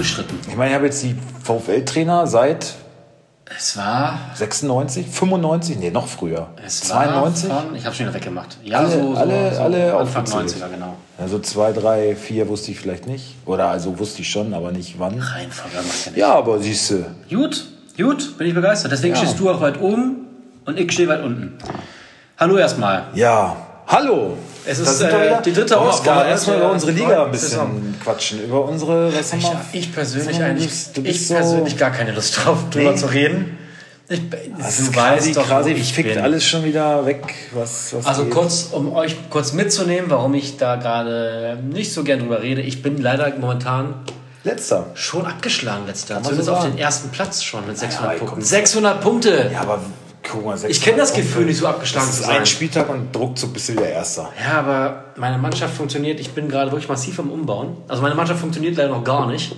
abgeschritten. Ich meine, ich habe jetzt die VfL-Trainer seit Es war. 96, 95, nee, noch früher. Es 92? War von, ich habe schon wieder weggemacht. Ja, Alle- so, so, alle- so alle Anfang aufgezählt. 90er, genau. Also zwei, drei, vier wusste ich vielleicht nicht. Oder also wusste ich schon, aber nicht wann. Reihenfolge macht ja nicht. Ja, aber siehst du. Gut, gut, bin ich begeistert. Deswegen Ja. stehst du auch weit oben und ich stehe weit unten. Hallo erstmal. Ja, hallo. Es ist, äh, die dritte Ausgabe wir erstmal über unsere Liga ein bisschen Saison. quatschen. Über unsere, was Ich, ich persönlich Du eigentlich, ich so- persönlich gar keine Lust drauf, drüber Nee. zu reden. Ich, du weißt quasi, doch, quasi ich fickt bin. alles schon wieder weg, was, was Also geht. kurz, um euch kurz mitzunehmen, warum ich da gerade nicht so gern drüber rede. Ich bin leider momentan Letzter. schon abgeschlagen letzter. Zumindest so auf den ersten Platz schon mit 600 Ja, Punkten. komm. 600 Punkte! Ja, aber guck mal. Ich kenne das 600 Gefühl, nicht so Das abgeschlagen ist zu sein. ein Spieltag und ruckzuck bist du wieder Erster. Ja, aber meine Mannschaft funktioniert. Ich bin gerade wirklich massiv am Umbauen. Also meine Mannschaft funktioniert leider noch gar nicht.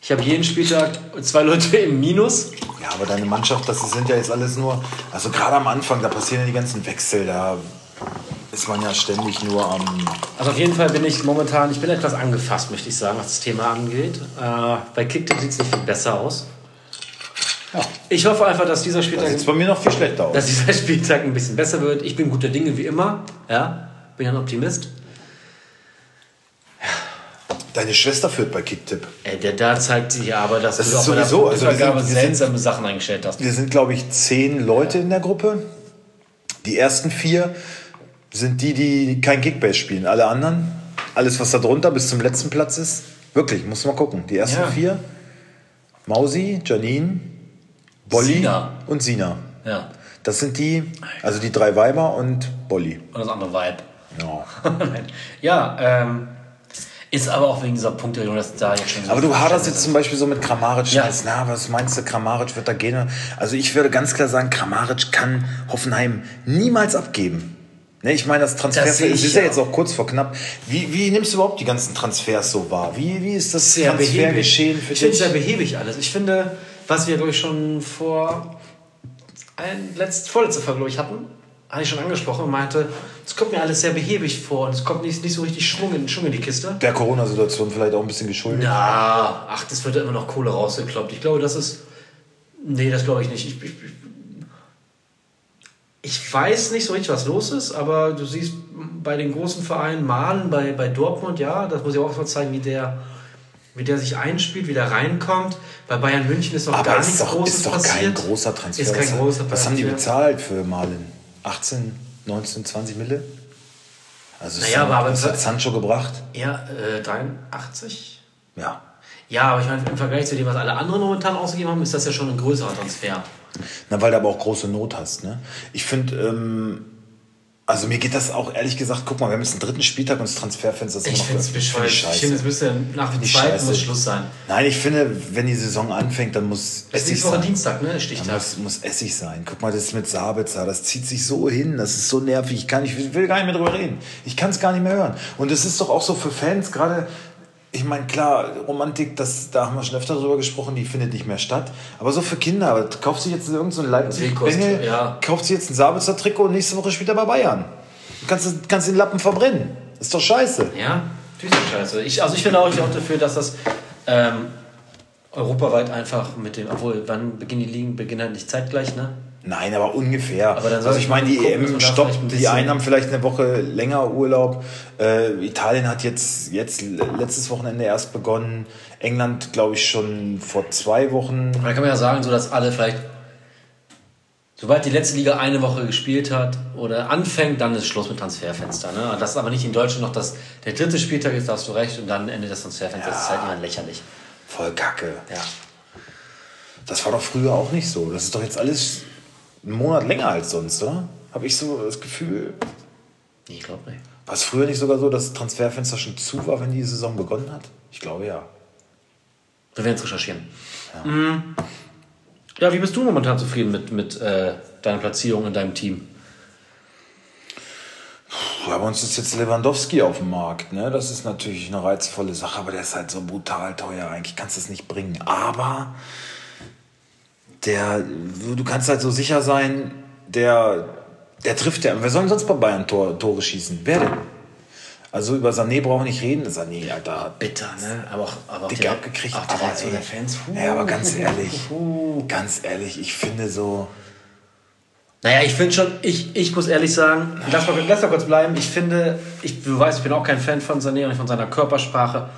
Ich habe jeden Spieltag zwei Leute im Minus. Ja, aber deine Mannschaft, das sind ja jetzt alles nur, also gerade am Anfang, da passieren ja die ganzen Wechsel, da ist man ja ständig nur am, Also auf jeden Fall bin ich momentan, ich bin etwas angefasst, möchte ich sagen, was das Thema angeht. Äh, bei Kicktipp sieht es nicht viel besser aus. Ja, Ich hoffe einfach, dass dieser Spieltag, es bei mir noch viel schlechter aus. dass dieser Spieltag ein bisschen besser wird. Ich bin guter Dinge wie immer. Ja, bin ja ein Optimist. Deine Schwester führt bei Kicktipp. Äh, der da zeigt sich aber, dass Das du ist auch bei der sowieso, also sind- seltsame Sachen eingestellt hast. Wir sind, glaube ich, zehn Leute in der Gruppe. Die ersten vier sind die, die kein Kickbase spielen. Alle anderen, alles was da drunter bis zum letzten Platz ist, wirklich, muss man gucken. Die ersten Ja. vier, Mausi, Janine, Bolli Sina. und Sina. Ja, Das sind die, also die drei Weiber und Bolli. und das andere Vibe. Ja. Ja, ähm, ist aber auch wegen dieser Punkterierung, dass da jetzt schon so Aber du haderst jetzt zum Beispiel so mit Kramaric. Ja. Na, was meinst du, Kramaric wird da gehen? Also ich würde ganz klar sagen, Kramaric kann Hoffenheim niemals abgeben. Ne, ich meine, das Das Transfer sehe es ich ist ja ja. jetzt auch kurz vor knapp. Wie, wie nimmst du überhaupt die ganzen Transfers so wahr? Wie, wie ist das sehr behäbig. Transfergeschehen für Ich finde dich? sehr behäbig alles. Ich finde, was wir, glaube ich, schon vor ein letzt, vorletzte Folge, glaube ich, hatten, hatte ich schon angesprochen und meinte, es kommt mir alles sehr behäbig vor und es kommt nicht, nicht so richtig Schwung in, Schwung in die Kiste. Der Corona-Situation vielleicht auch ein bisschen geschuldet. Na, ach, das wird ja immer noch Kohle rausgekloppt. Ich glaube, das ist. Nee, das glaube ich nicht. Ich, ich, ich, ich weiß nicht so richtig, was los ist, aber du siehst bei den großen Vereinen Malen, bei, bei Dortmund, ja, das muss ich auch mal zeigen, wie der, wie der sich einspielt, wie der reinkommt. Bei Bayern München ist noch Aber gar nichts doch, Großes ist doch passiert. kein großer Transfer. Ist kein was, großer was haben die Transfer. bezahlt für Malen? 18, 19, 20 Mille? Also Naja, aber- aber- was hat Sancho gebracht? Ja, äh, 83? Ja. Ja, aber ich meine, im Vergleich zu dem, was alle anderen momentan ausgegeben haben, ist das ja schon ein größerer Transfer. Na, weil du aber auch große Not hast. Ne? Ich finde, ähm, also mir geht das auch ehrlich gesagt, guck mal, wir haben jetzt einen dritten Spieltag und das Transferfenster ist immer Ich noch finde es geöffnet. bescheuert. Ich finde, es müsste nach dem zweiten Scheiße. muss Schluss sein. Nein, ich finde, wenn die Saison anfängt, dann muss Es ist Essig sein. Dienstag, ne? Dann Stichtag. muss, muss Essig sein. Guck mal, das ist mit Sabitzer, das zieht sich so hin, das ist so nervig. Ich, kann, ich will gar nicht mehr drüber reden. Ich kann es gar nicht mehr hören. Und es ist doch auch so für Fans gerade, ich meine, klar, Romantik, das, da haben wir schon öfter drüber gesprochen, die findet nicht mehr statt. Aber so für Kinder, kauft sich jetzt irgendein so Leipzig-Bengel, ja. kauft sich jetzt ein Sabitzer-Trikot und nächste Woche spielt er bei Bayern. Du kannst, du kannst den Lappen verbrennen. Ist doch scheiße. Ja, natürlich ist scheiße. Ich, also ich bin auch, ich auch dafür, dass das ähm, europaweit einfach mit dem, obwohl, wann beginnen die Ligen? Beginnen halt nicht zeitgleich, ne? Nein, aber ungefähr. Aber also ich meine, die gucken, EM stoppt, ein die einen haben vielleicht eine Woche länger Urlaub. Äh, Italien hat jetzt, jetzt letztes Wochenende erst begonnen. England, glaube ich, schon vor zwei Wochen. Da kann man ja sagen, so dass alle vielleicht, sobald die letzte Liga eine Woche gespielt hat oder anfängt, dann ist Schluss mit Transferfenster. Ne? Das ist aber nicht in Deutschland noch das, der dritte Spieltag ist, da hast du recht, und dann Ende des Transferfensters. Das ist halt immer lächerlich. Voll kacke. Ja. Das war doch früher auch nicht so. Das ist doch jetzt alles einen Monat länger als sonst, oder? Habe ich so das Gefühl. Ich glaube nicht. War es früher nicht sogar so, dass das Transferfenster schon zu war, wenn die Saison begonnen hat? Ich glaube ja. Wir werden es recherchieren. Mhm. Ja, wie bist du momentan zufrieden mit, mit äh, deiner Platzierung in deinem Team? Ja, bei uns ist jetzt Lewandowski auf dem Markt. Ne? Das ist natürlich eine reizvolle Sache, aber der ist halt so brutal teuer. Eigentlich kannst du es nicht bringen. Aber der, du kannst halt so sicher sein, der, der trifft ja. Wer soll denn sonst bei Bayern Tor, Tore schießen? Wer denn? Also über Sané brauchen wir nicht reden. Sané, Alter. Bitter, ne? Aber auch, aber auch Dicke die, abgekriegt. Auch die aber, Reaktion der Fans. Puh. ja, aber ganz ehrlich, ganz ehrlich, ich finde so. Naja, ich finde schon, ich, ich muss ehrlich sagen, lass mal, lass mal kurz bleiben. Ich finde, ich, du weißt, ich bin auch kein Fan von Sané und von seiner Körpersprache.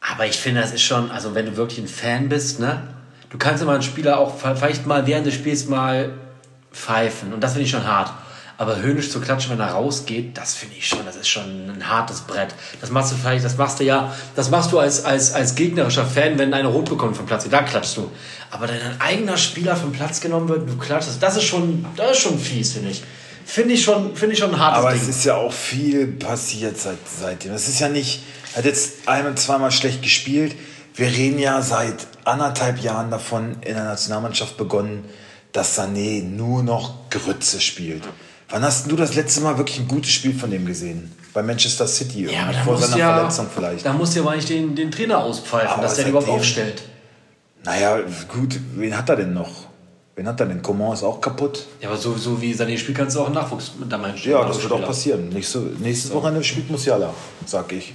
Aber ich finde, das ist schon, also wenn du wirklich ein Fan bist, ne, du kannst immer einen Spieler auch vielleicht mal während des Spiels mal pfeifen. Und das finde ich schon hart. Aber höhnisch zu klatschen, wenn er rausgeht, das finde ich schon, das ist schon ein hartes Brett. Das machst du vielleicht, das machst du ja, das machst du als, als, als gegnerischer Fan, wenn einer rot bekommt vom Platz, da klatschst du. Aber wenn dein eigener Spieler vom Platz genommen wird, du klatschst, das ist schon, das ist schon fies, finde ich. Finde ich schon, finde ich schon ein hartes Aber Ding. es ist ja auch viel passiert seit, seitdem. Es ist ja nicht, er hat jetzt einmal, zweimal schlecht gespielt. Wir reden ja seit anderthalb Jahren davon in der Nationalmannschaft begonnen, dass Sané nur noch Grütze spielt. Wann hast du das letzte Mal wirklich ein gutes Spiel von dem gesehen? Bei Manchester City ja, vor seiner ja, Verletzung vielleicht. Da musst du ja aber nicht den, den Trainer auspfeifen, Aber dass der den überhaupt aufstellt. Naja, gut, wen hat er denn noch? Wen hat er denn? Coman ist auch kaputt. Ja, aber so, so wie Sané spielt, kannst du auch einen Nachwuchs da meinstellen. Ja, das wird auch passieren. Nächste, nächstes Wochenende spielt Musiala, sag ich.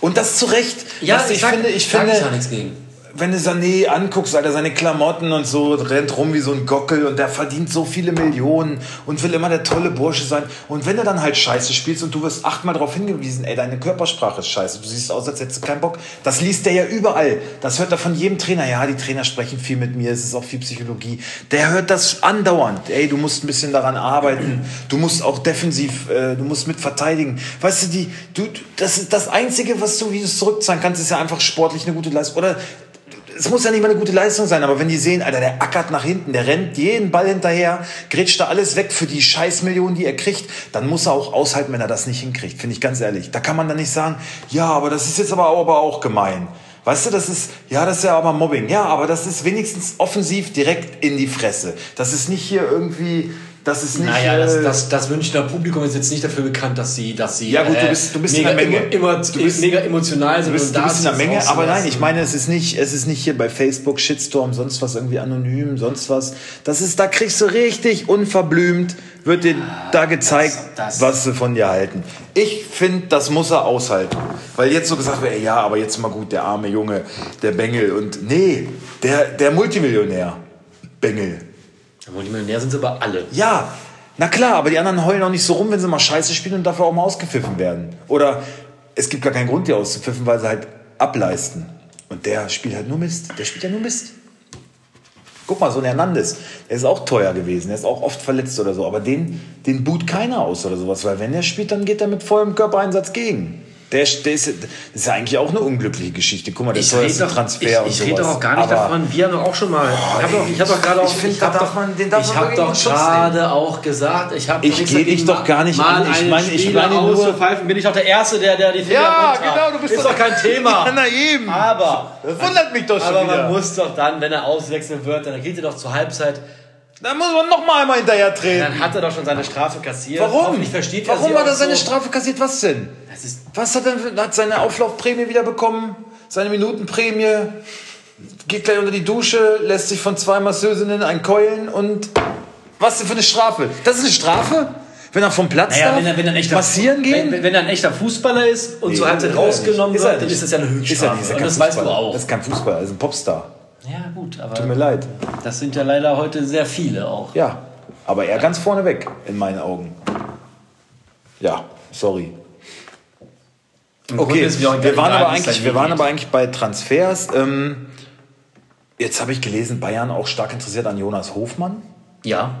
Und das zu Recht. Ja, ich, sag, finde, ich finde, ich ja nichts gegen. Wenn du Sané anguckst, Alter, seine Klamotten und so, rennt rum wie so ein Gockel und der verdient so viele Millionen und will immer der tolle Bursche sein. Und wenn du dann halt scheiße spielst und du wirst achtmal darauf hingewiesen, ey, deine Körpersprache ist scheiße, du siehst aus, als hättest du keinen Bock, das liest der ja überall. Das hört er von jedem Trainer. Ja, die Trainer sprechen viel mit mir, es ist auch viel Psychologie. Der hört das andauernd. Ey, du musst ein bisschen daran arbeiten, du musst auch defensiv, äh, du musst mit verteidigen. Weißt du, die, du, das ist das Einzige, was du, wie du es zurückzahlen kannst, ist ja einfach sportlich eine gute Leistung. Oder es muss ja nicht mal eine gute Leistung sein, aber wenn die sehen, Alter, der ackert nach hinten, der rennt jeden Ball hinterher, grätscht da alles weg für die Scheißmillionen, die er kriegt, dann muss er auch aushalten, wenn er das nicht hinkriegt, finde ich ganz ehrlich. Da kann man dann nicht sagen, ja, aber das ist jetzt aber, aber auch gemein. Weißt du, das ist, ja, das ist ja aber Mobbing. Ja, aber das ist wenigstens offensiv direkt in die Fresse. Das ist nicht hier irgendwie, das ist nicht... Naja, das, äh, das, das Münchner Publikum ist jetzt nicht dafür bekannt, dass sie, dass sie Ja, gut, du bist- du bist in mega, der Menge. Immer, Du bist- mega emotional sind Du bist, du bist in der Menge, so, aber nein, ich meine, es ist nicht, es ist nicht hier bei Facebook, Shitstorm, sonst was irgendwie anonym, sonst was. Das ist, da kriegst du richtig unverblümt, wird dir da gezeigt, das- was sie von dir halten. Ich finde, das muss er aushalten. Weil jetzt so gesagt wird, ey, ja, aber jetzt mal gut, der arme Junge, der Bengel und, nee, der, der Multimillionär, Bengel. Multimillionär sind sie aber alle. Ja, na klar, aber die anderen heulen auch nicht so rum, wenn sie mal scheiße spielen und dafür auch mal ausgepfiffen werden. Oder es gibt gar keinen Grund, die auszupfiffen, weil sie halt ableisten. Und der spielt halt nur Mist. Der spielt ja nur Mist. Guck mal, so ein Hernandez, der ist auch teuer gewesen, der ist auch oft verletzt oder so, aber den, den boot keiner aus oder sowas, weil wenn er spielt, dann geht er mit vollem Körpereinsatz gegen. Der, der ist, das ist ja eigentlich auch eine unglückliche Geschichte. Guck mal, der Ich teuerste rede doch, Transfer ich, und ich rede doch auch gar nicht Aber- davon. Wir haben doch auch schon mal. ich habe doch, ich hab doch gerade Ich auch. finde, ich da hab darf doch, man- den darf ich habe doch gerade auch gesagt, ich habe Ich geh dich doch gar nicht mal an. Ich meine- ich meine nur- auszupfeifen, bin ich doch der Erste, der, der die Finger Ja, runter- genau, du bist ist doch- doch kein Thema. Ja, na eben. Aber, Das wundert mich doch schon aber wieder. man muss doch dann, wenn er auswechseln wird, dann geht er doch zur Halbzeit. Da muss man noch mal einmal hinterher treten. Dann hat er doch schon seine Strafe kassiert. Warum? Hoffentlich versteht er Warum hat er seine so. Strafe kassiert? Was denn? Was hat er? Hat seine Auflaufprämie wieder bekommen? Seine Minutenprämie? Geht gleich unter die Dusche, lässt sich von zwei Masseusinnen einkeulen und was denn für eine Strafe? Das ist eine Strafe? Wenn er vom Platz Naja, darf? wenn er, wenn er ein echter, massieren gehen? Wenn, wenn er ein echter Fußballer ist und Nee, zur Halbzeit ist er rausgenommen wird, dann ist das ja eine ist er Höchststrafe. nicht, ist er und das weißt du Fußballer. auch. Das ist kein Fußballer, das ist ein Popstar. Ja, gut, aber Tut mir leid. das sind ja leider heute sehr viele auch. Ja, aber er ganz vorne weg, in meinen Augen. Ja, sorry. Im Okay, wir waren, aber eigentlich, wir waren aber eigentlich bei Transfers. Ähm, jetzt habe ich gelesen, Bayern auch stark interessiert an Jonas Hofmann. Ja.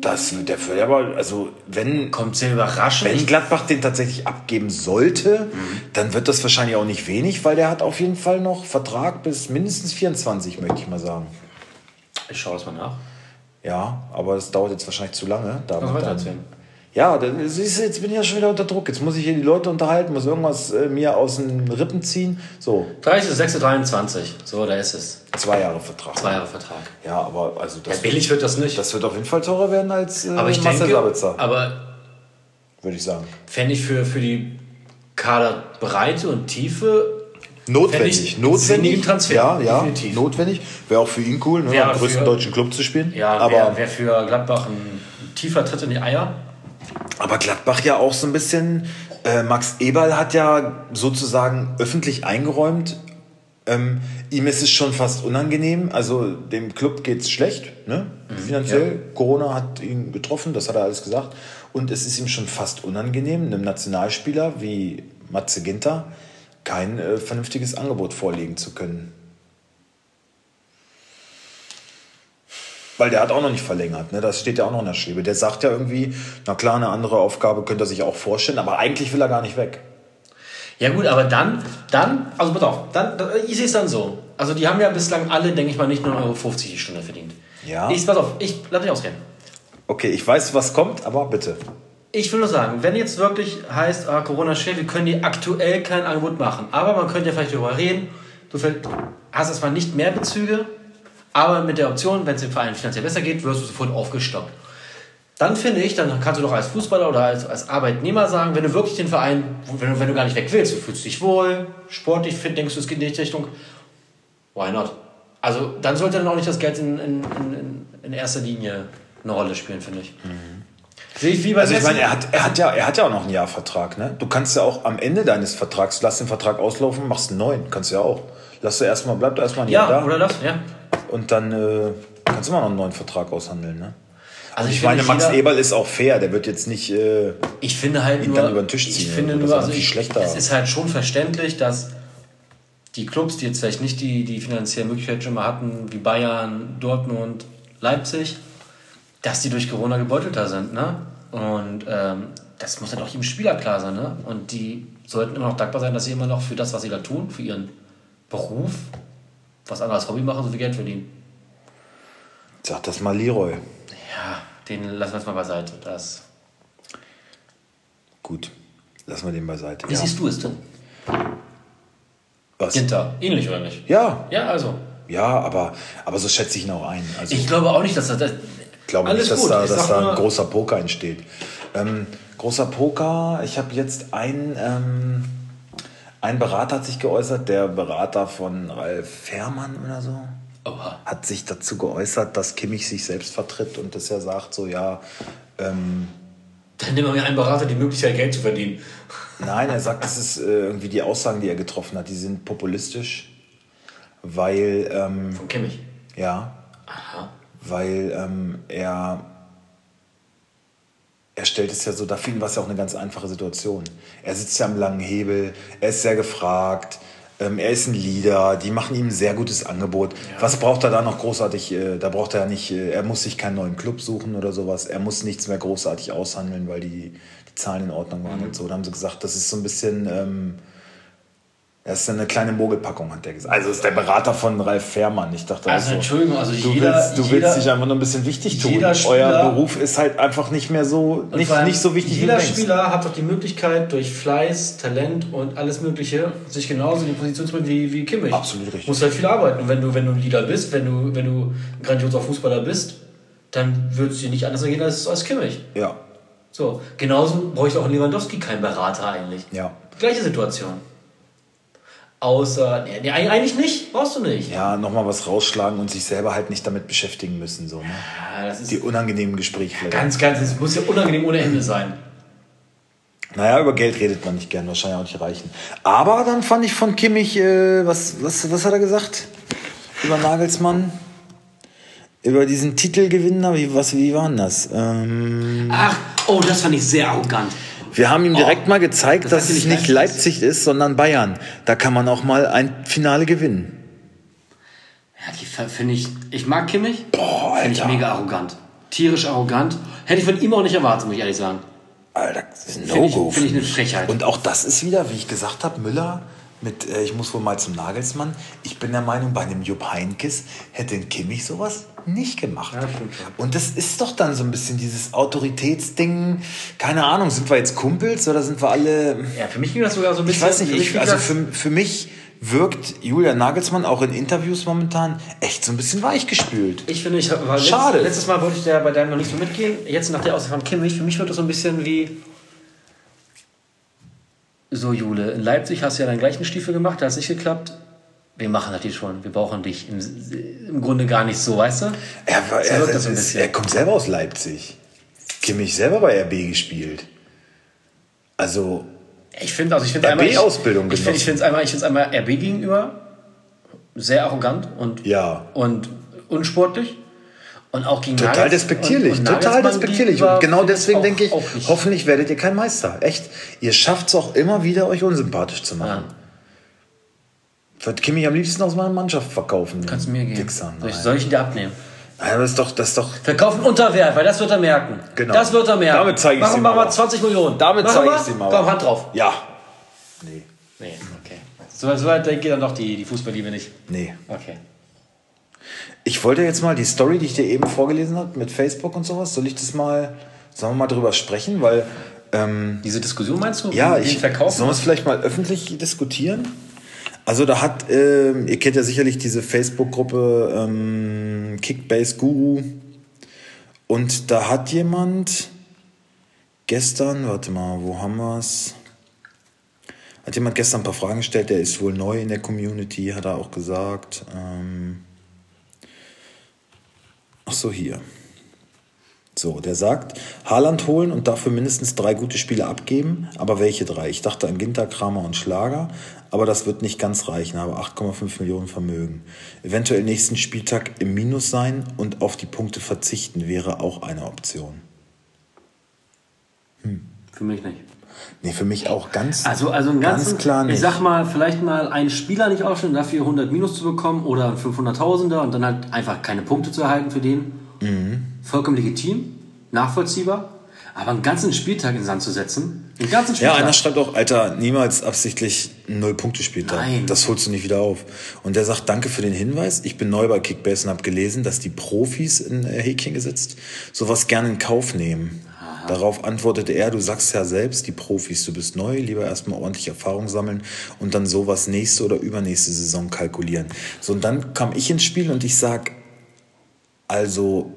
Das, der würde aber, also wenn, Kommt sehr überraschend. wenn Gladbach den tatsächlich abgeben sollte, dann wird das wahrscheinlich auch nicht wenig, weil der hat auf jeden Fall noch Vertrag bis mindestens 24, möchte ich mal sagen. Ich schaue es mal nach. Ja, aber das dauert jetzt wahrscheinlich zu lange. Da Kannst du weiter dann-? Ja, dann, siehst du, jetzt bin ich ja schon wieder unter Druck. Jetzt muss ich hier die Leute unterhalten, muss irgendwas äh, mir aus den Rippen ziehen. So, 30.06.23. So, da ist es. zwei Jahre Vertrag. Zwei Jahre Vertrag. Ja, aber also Ja, das, billig wird das nicht. das wird auf jeden Fall teurer werden als äh, aber ich Marcel denke, Sabitzer, aber würde ich sagen. fände ich für, für die Kaderbreite und Tiefe Notwendig, notwendig. Transfer, Ja, ja, definitiv. notwendig. Wäre auch für ihn cool, ne, am größten deutschen Club zu spielen. ja, aber wäre wär für Gladbach ein tiefer Tritt in die Eier. Aber Gladbach ja auch so ein bisschen. Äh, Max Eberl hat ja sozusagen öffentlich eingeräumt, ähm, ihm ist es schon fast unangenehm. Also dem Club geht es schlecht, ne? finanziell. Ja. Corona hat ihn getroffen, das hat er alles gesagt. Und es ist ihm schon fast unangenehm, einem Nationalspieler wie Matze Ginter kein äh, vernünftiges Angebot vorlegen zu können. Weil der hat auch noch nicht verlängert, ne? das steht ja auch noch in der Schwebe. Der sagt ja irgendwie, na klar, eine andere Aufgabe könnte er sich auch vorstellen, aber eigentlich will er gar nicht weg. Ja gut, aber dann, dann, also pass auf, dann, ich sehe es dann so. Also die haben ja bislang alle, denke ich mal, nicht nur 1,50 Euro die Stunde verdient. Ja. Ich, pass auf, ich lass mich ausreden. Okay, ich weiß, was kommt, aber bitte. Ich will nur sagen, wenn jetzt wirklich heißt, ah, Corona steht, wir können die aktuell kein Angebot machen. Aber man könnte ja vielleicht darüber reden, du hast erstmal nicht mehr Bezüge, aber mit der Option, wenn es dem Verein finanziell besser geht, wirst du sofort aufgestockt. Dann finde ich, dann kannst du doch als Fußballer oder als, als Arbeitnehmer sagen, wenn du wirklich den Verein, wenn du, wenn du gar nicht weg willst, du fühlst dich wohl, sportlich fit, denkst du, es geht in die Richtung, why not? Also dann sollte dann auch nicht das Geld in, in, in, in erster Linie eine Rolle spielen, finde ich. Mhm. Sehe ich wie bei also ich meine, er hat, er, hat ja, er hat ja auch noch einen Jahrvertrag. Ne? Du kannst ja auch am Ende deines Vertrags, lass den Vertrag auslaufen, machst einen neuen. Kannst du ja auch. Lass du erstmal, bleib du erstmal ein Jahr ja, da. oder das, ja. Und dann äh, kannst du immer noch einen neuen Vertrag aushandeln. Ne? Also ich, ich meine, Max jeder, Eberl ist auch fair, der wird jetzt nicht äh, ich finde halt ihn nur, dann über den Tisch ziehen. Ich finde nur, also ich, schlechter. es ist halt schon verständlich, dass die Clubs, die jetzt vielleicht nicht die, die finanzielle Möglichkeit schon mal hatten, wie Bayern, Dortmund, Leipzig, dass die durch Corona gebeutelter sind. Ne? Und ähm, das muss halt auch jedem Spieler klar sein. Ne? Und die sollten immer noch dankbar sein, dass sie immer noch für das, was sie da tun, für ihren Beruf, was anderes Hobby machen, so viel Geld verdienen. Sag das mal Leroy. Ja, den lassen wir jetzt mal beiseite. Das Gut, lassen wir den beiseite. Wie ja. siehst du es denn? Was? Ginter, ähnlich oder nicht? Ja. Ja, also. Ja, aber, aber so schätze ich ihn auch ein. Also, ich glaube auch nicht, dass das. das ich glaube nicht, dass gut. da, dass da ein großer Poker entsteht. Ähm, großer Poker, ich habe jetzt einen. Ähm, ein Berater hat sich geäußert, der Berater von Ralf Fährmann oder so. Oha. hat sich dazu geäußert, dass Kimmich sich selbst vertritt und dass er sagt, so ja. Ähm, Dann nimmt man ja einen Berater die Möglichkeit, Geld zu verdienen. Nein, er sagt, das ist äh, irgendwie die Aussagen, die er getroffen hat, die sind populistisch, weil. Ähm, Von Kimmich? Ja. Aha. Weil ähm, er. Er stellt es ja so, da für ihn war es ja auch eine ganz einfache Situation. Er sitzt ja am langen Hebel, er ist sehr gefragt, ähm, er ist ein Leader, die machen ihm ein sehr gutes Angebot. Ja. Was braucht er da noch großartig? Äh, da braucht er nicht, äh, er muss sich keinen neuen Club suchen oder sowas. Er muss nichts mehr großartig aushandeln, weil die, die Zahlen in Ordnung waren mhm. und so. Da haben sie gesagt, das ist so ein bisschen. Ähm, das ist eine kleine Mogelpackung, hat der gesagt. Also ist der Berater von Ralf Fährmann. Ich dachte also, Entschuldigung, also du jeder, willst, du jeder, willst dich einfach nur ein bisschen wichtig tun. Spieler, Euer Beruf ist halt einfach nicht mehr so nicht, nicht so wichtig. Jeder wie Spieler hat doch die Möglichkeit, durch Fleiß, Talent und alles Mögliche, sich genauso in die Position zu bringen wie, wie Kimmich. Absolut richtig. Muss halt viel arbeiten. Und wenn du, wenn du ein Leader bist, wenn du, wenn du ein grandioser Fußballer bist, dann würde es dir nicht anders ergehen als, als Kimmich. Ja. So, genauso bräuchte auch Lewandowski keinen Berater eigentlich. Ja. Gleiche Situation. Außer, nee, eigentlich nicht, brauchst du nicht. Ja, nochmal was rausschlagen und sich selber halt nicht damit beschäftigen müssen. So, ne? ja, das ist Die unangenehmen Gespräche. Ja, ganz, ganz, es muss ja unangenehm ohne Ende sein. Naja, über Geld redet man nicht gern, wahrscheinlich auch nicht reichen. Aber dann fand ich von Kimmich, äh, was, was, was hat er gesagt? Über Nagelsmann? Über diesen Titelgewinner, wie, was, wie war denn das? Ähm Ach, oh, das fand ich sehr arrogant. Wir haben ihm direkt oh, mal gezeigt, das dass es nicht Leipzig ist, sondern Bayern. Da kann man auch mal ein Finale gewinnen. Ja, die finde ich. Ich mag Kimmich. Boah, Finde ich mega arrogant. Tierisch arrogant. Hätte ich von ihm auch nicht erwartet, muss ich ehrlich sagen. Alter, das ist ein No-Go. Finde ich, find ich eine Frechheit. Und auch das ist wieder, wie ich gesagt habe, Müller mit, äh, ich muss wohl mal zum Nagelsmann. Ich bin der Meinung, bei einem Jupp Heinkes hätte ein Kimmich sowas nicht gemacht. Ja, und das ist doch dann so ein bisschen dieses Autoritätsding. Keine Ahnung, sind wir jetzt Kumpels oder sind wir alle. Ja, für mich ging das sogar so ein bisschen. Ich weiß nicht, ich, also für, für mich wirkt Julia Nagelsmann auch in Interviews momentan echt so ein bisschen weichgespült. Ich finde, ich war Schade. Letztes, letztes Mal wollte ich da bei deinem noch nicht so mitgehen. Jetzt nach der Aussage von Kimmich, für mich wird das so ein bisschen wie so, Jule, in Leipzig hast du ja deinen gleichen Stiefel gemacht, da hat es nicht geklappt. Wir machen das hier schon, wir brauchen dich im, im Grunde gar nicht so, weißt du? Er, war, er, so er, so er kommt selber aus Leipzig. Kimmich selber bei RB gespielt. Also, Ich finde also ich finde einmal RB-Ausbildung ich finde ich finde einmal ich finde einmal RB gegenüber sehr arrogant und Ja. und unsportlich und auch gegen Total Nagels- despektierlich, und- und total despektierlich. Und genau ich deswegen auch- denke ich, hoffentlich werdet ihr kein Meister. Echt. Ihr schafft es auch immer wieder, euch unsympathisch zu machen. Ja. Ich würde Kimmich am liebsten aus meiner Mannschaft verkaufen. Kannst du mir geben. Wichser, soll, ich, soll ich ihn dir abnehmen? Nein, das ist doch, das ist doch. Verkaufen unter Wert, weil das wird er merken. Genau. Das wird er merken. Damit zeige ich's Machen ihm wir mal aber. 20 Millionen. Damit zeige wir? ich's ihm aber. Komm, Hand drauf. Ja. Nee. Nee, okay. So, so weit geht dann doch die, die Fußballliebe nicht. Nee. Okay. Ich wollte jetzt mal die Story, die ich dir eben vorgelesen habe, mit Facebook und sowas, soll ich das mal, sollen wir mal drüber sprechen? Weil, ähm, Diese Diskussion meinst du? ja, ich, sollen wir es vielleicht mal öffentlich diskutieren? Also da hat, ähm, ihr kennt ja sicherlich diese Facebook-Gruppe ähm, Kickbase Guru und da hat jemand gestern, warte mal, wo haben wir es? Hat jemand gestern ein paar Fragen gestellt, der ist wohl neu in der Community, hat er auch gesagt. Ähm, ach so, hier. So, der sagt, Haaland holen und dafür mindestens drei gute Spiele abgeben. Aber welche drei? Ich dachte an Ginter, Kramer und Schlager, aber das wird nicht ganz reichen. Aber 8,5 Millionen Vermögen. Eventuell nächsten Spieltag im Minus sein und auf die Punkte verzichten wäre auch eine Option. Für mich nicht. Nee, für mich auch ganz, Also, also einen ganzen, ganz klar nicht. ich sag mal, vielleicht mal einen Spieler nicht aufstellen, dafür 100 Minus zu bekommen oder einen 500.000er und dann halt einfach keine Punkte zu erhalten für den. Mhm. Vollkommen legitim, nachvollziehbar. Aber einen ganzen Spieltag in den Sand zu setzen, den ganzen Ja, Spieltag. einer schreibt auch, Alter, niemals absichtlich Null-Punkte-Spieltag. Nein. Das holst du nicht wieder auf. Und der sagt, danke für den Hinweis. Ich bin neu bei Kickbase und habe gelesen, dass die Profis in Häkchen gesetzt sowas gerne in Kauf nehmen. Darauf antwortete er, du sagst ja selbst, die Profis, du bist neu, lieber erstmal ordentlich Erfahrung sammeln und dann sowas nächste oder übernächste Saison kalkulieren. So, und dann kam ich ins Spiel und ich sag, also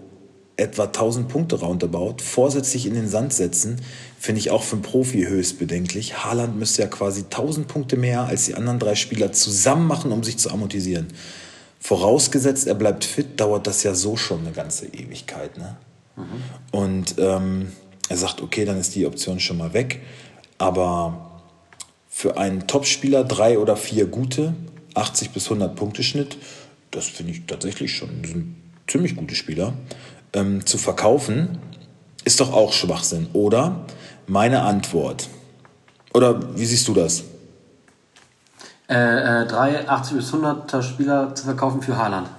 etwa 1000 Punkte roundabout, vorsätzlich in den Sand setzen, finde ich auch für einen Profi höchst bedenklich. Haaland müsste ja quasi 1000 Punkte mehr als die anderen drei Spieler zusammen machen, um sich zu amortisieren. Vorausgesetzt, er bleibt fit, dauert das ja so schon eine ganze Ewigkeit. Ne? Und ähm, er sagt, okay, dann ist die Option schon mal weg. Aber für einen Topspieler drei oder vier gute, 80 bis 100 Punkte Schnitt, das finde ich tatsächlich schon sind ziemlich gute Spieler, ähm, zu verkaufen, ist doch auch Schwachsinn, oder? Meine Antwort. Oder wie siehst du das? äh, äh, drei 80 bis 100er Spieler zu verkaufen für Haaland.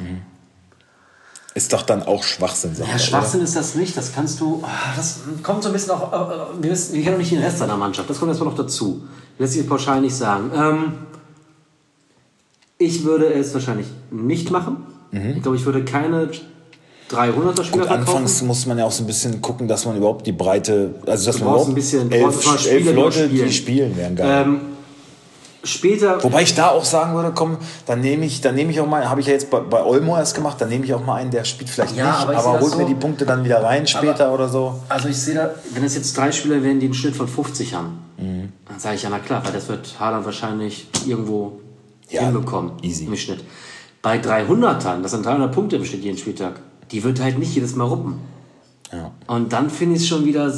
Ist doch dann auch Schwachsinn, Ja, Schwachsinn ist das nicht. Das kannst du. ah, Das kommt so ein bisschen auch. äh, äh, Wir, wissen, wir kennen noch nicht den Rest seiner Mannschaft. Das kommt erstmal noch dazu. Lässt sich pauschal nicht sagen. Ähm, ich würde es wahrscheinlich nicht machen. Ich glaube, ich würde keine 300er Spieler Gut, anfangs muss man ja auch so ein bisschen gucken, dass man überhaupt die Breite, also dass man überhaupt ein bisschen- elf, elf Leute, die spielen. spielen, wären geil. ähm, später. Wobei ich da auch sagen würde, komm, dann nehme ich, dann nehme ich auch mal, habe ich ja jetzt bei, bei Olmo erst gemacht, dann nehme ich auch mal einen, der spielt vielleicht Ja, nicht, aber aber, holt so- mir die Punkte dann wieder rein später oder so. Also ich sehe da, wenn es jetzt drei Spieler wären, die einen Schnitt von 50 haben, Mhm. dann sage ich ja, na klar, weil das wird Haaland wahrscheinlich irgendwo Ja, hinbekommen easy. im Schnitt. Bei 300ern, das sind 300 Punkte im Schnitt jeden Spieltag, die wird halt nicht jedes Mal ruppen. Ja. Und dann finde ich es schon wieder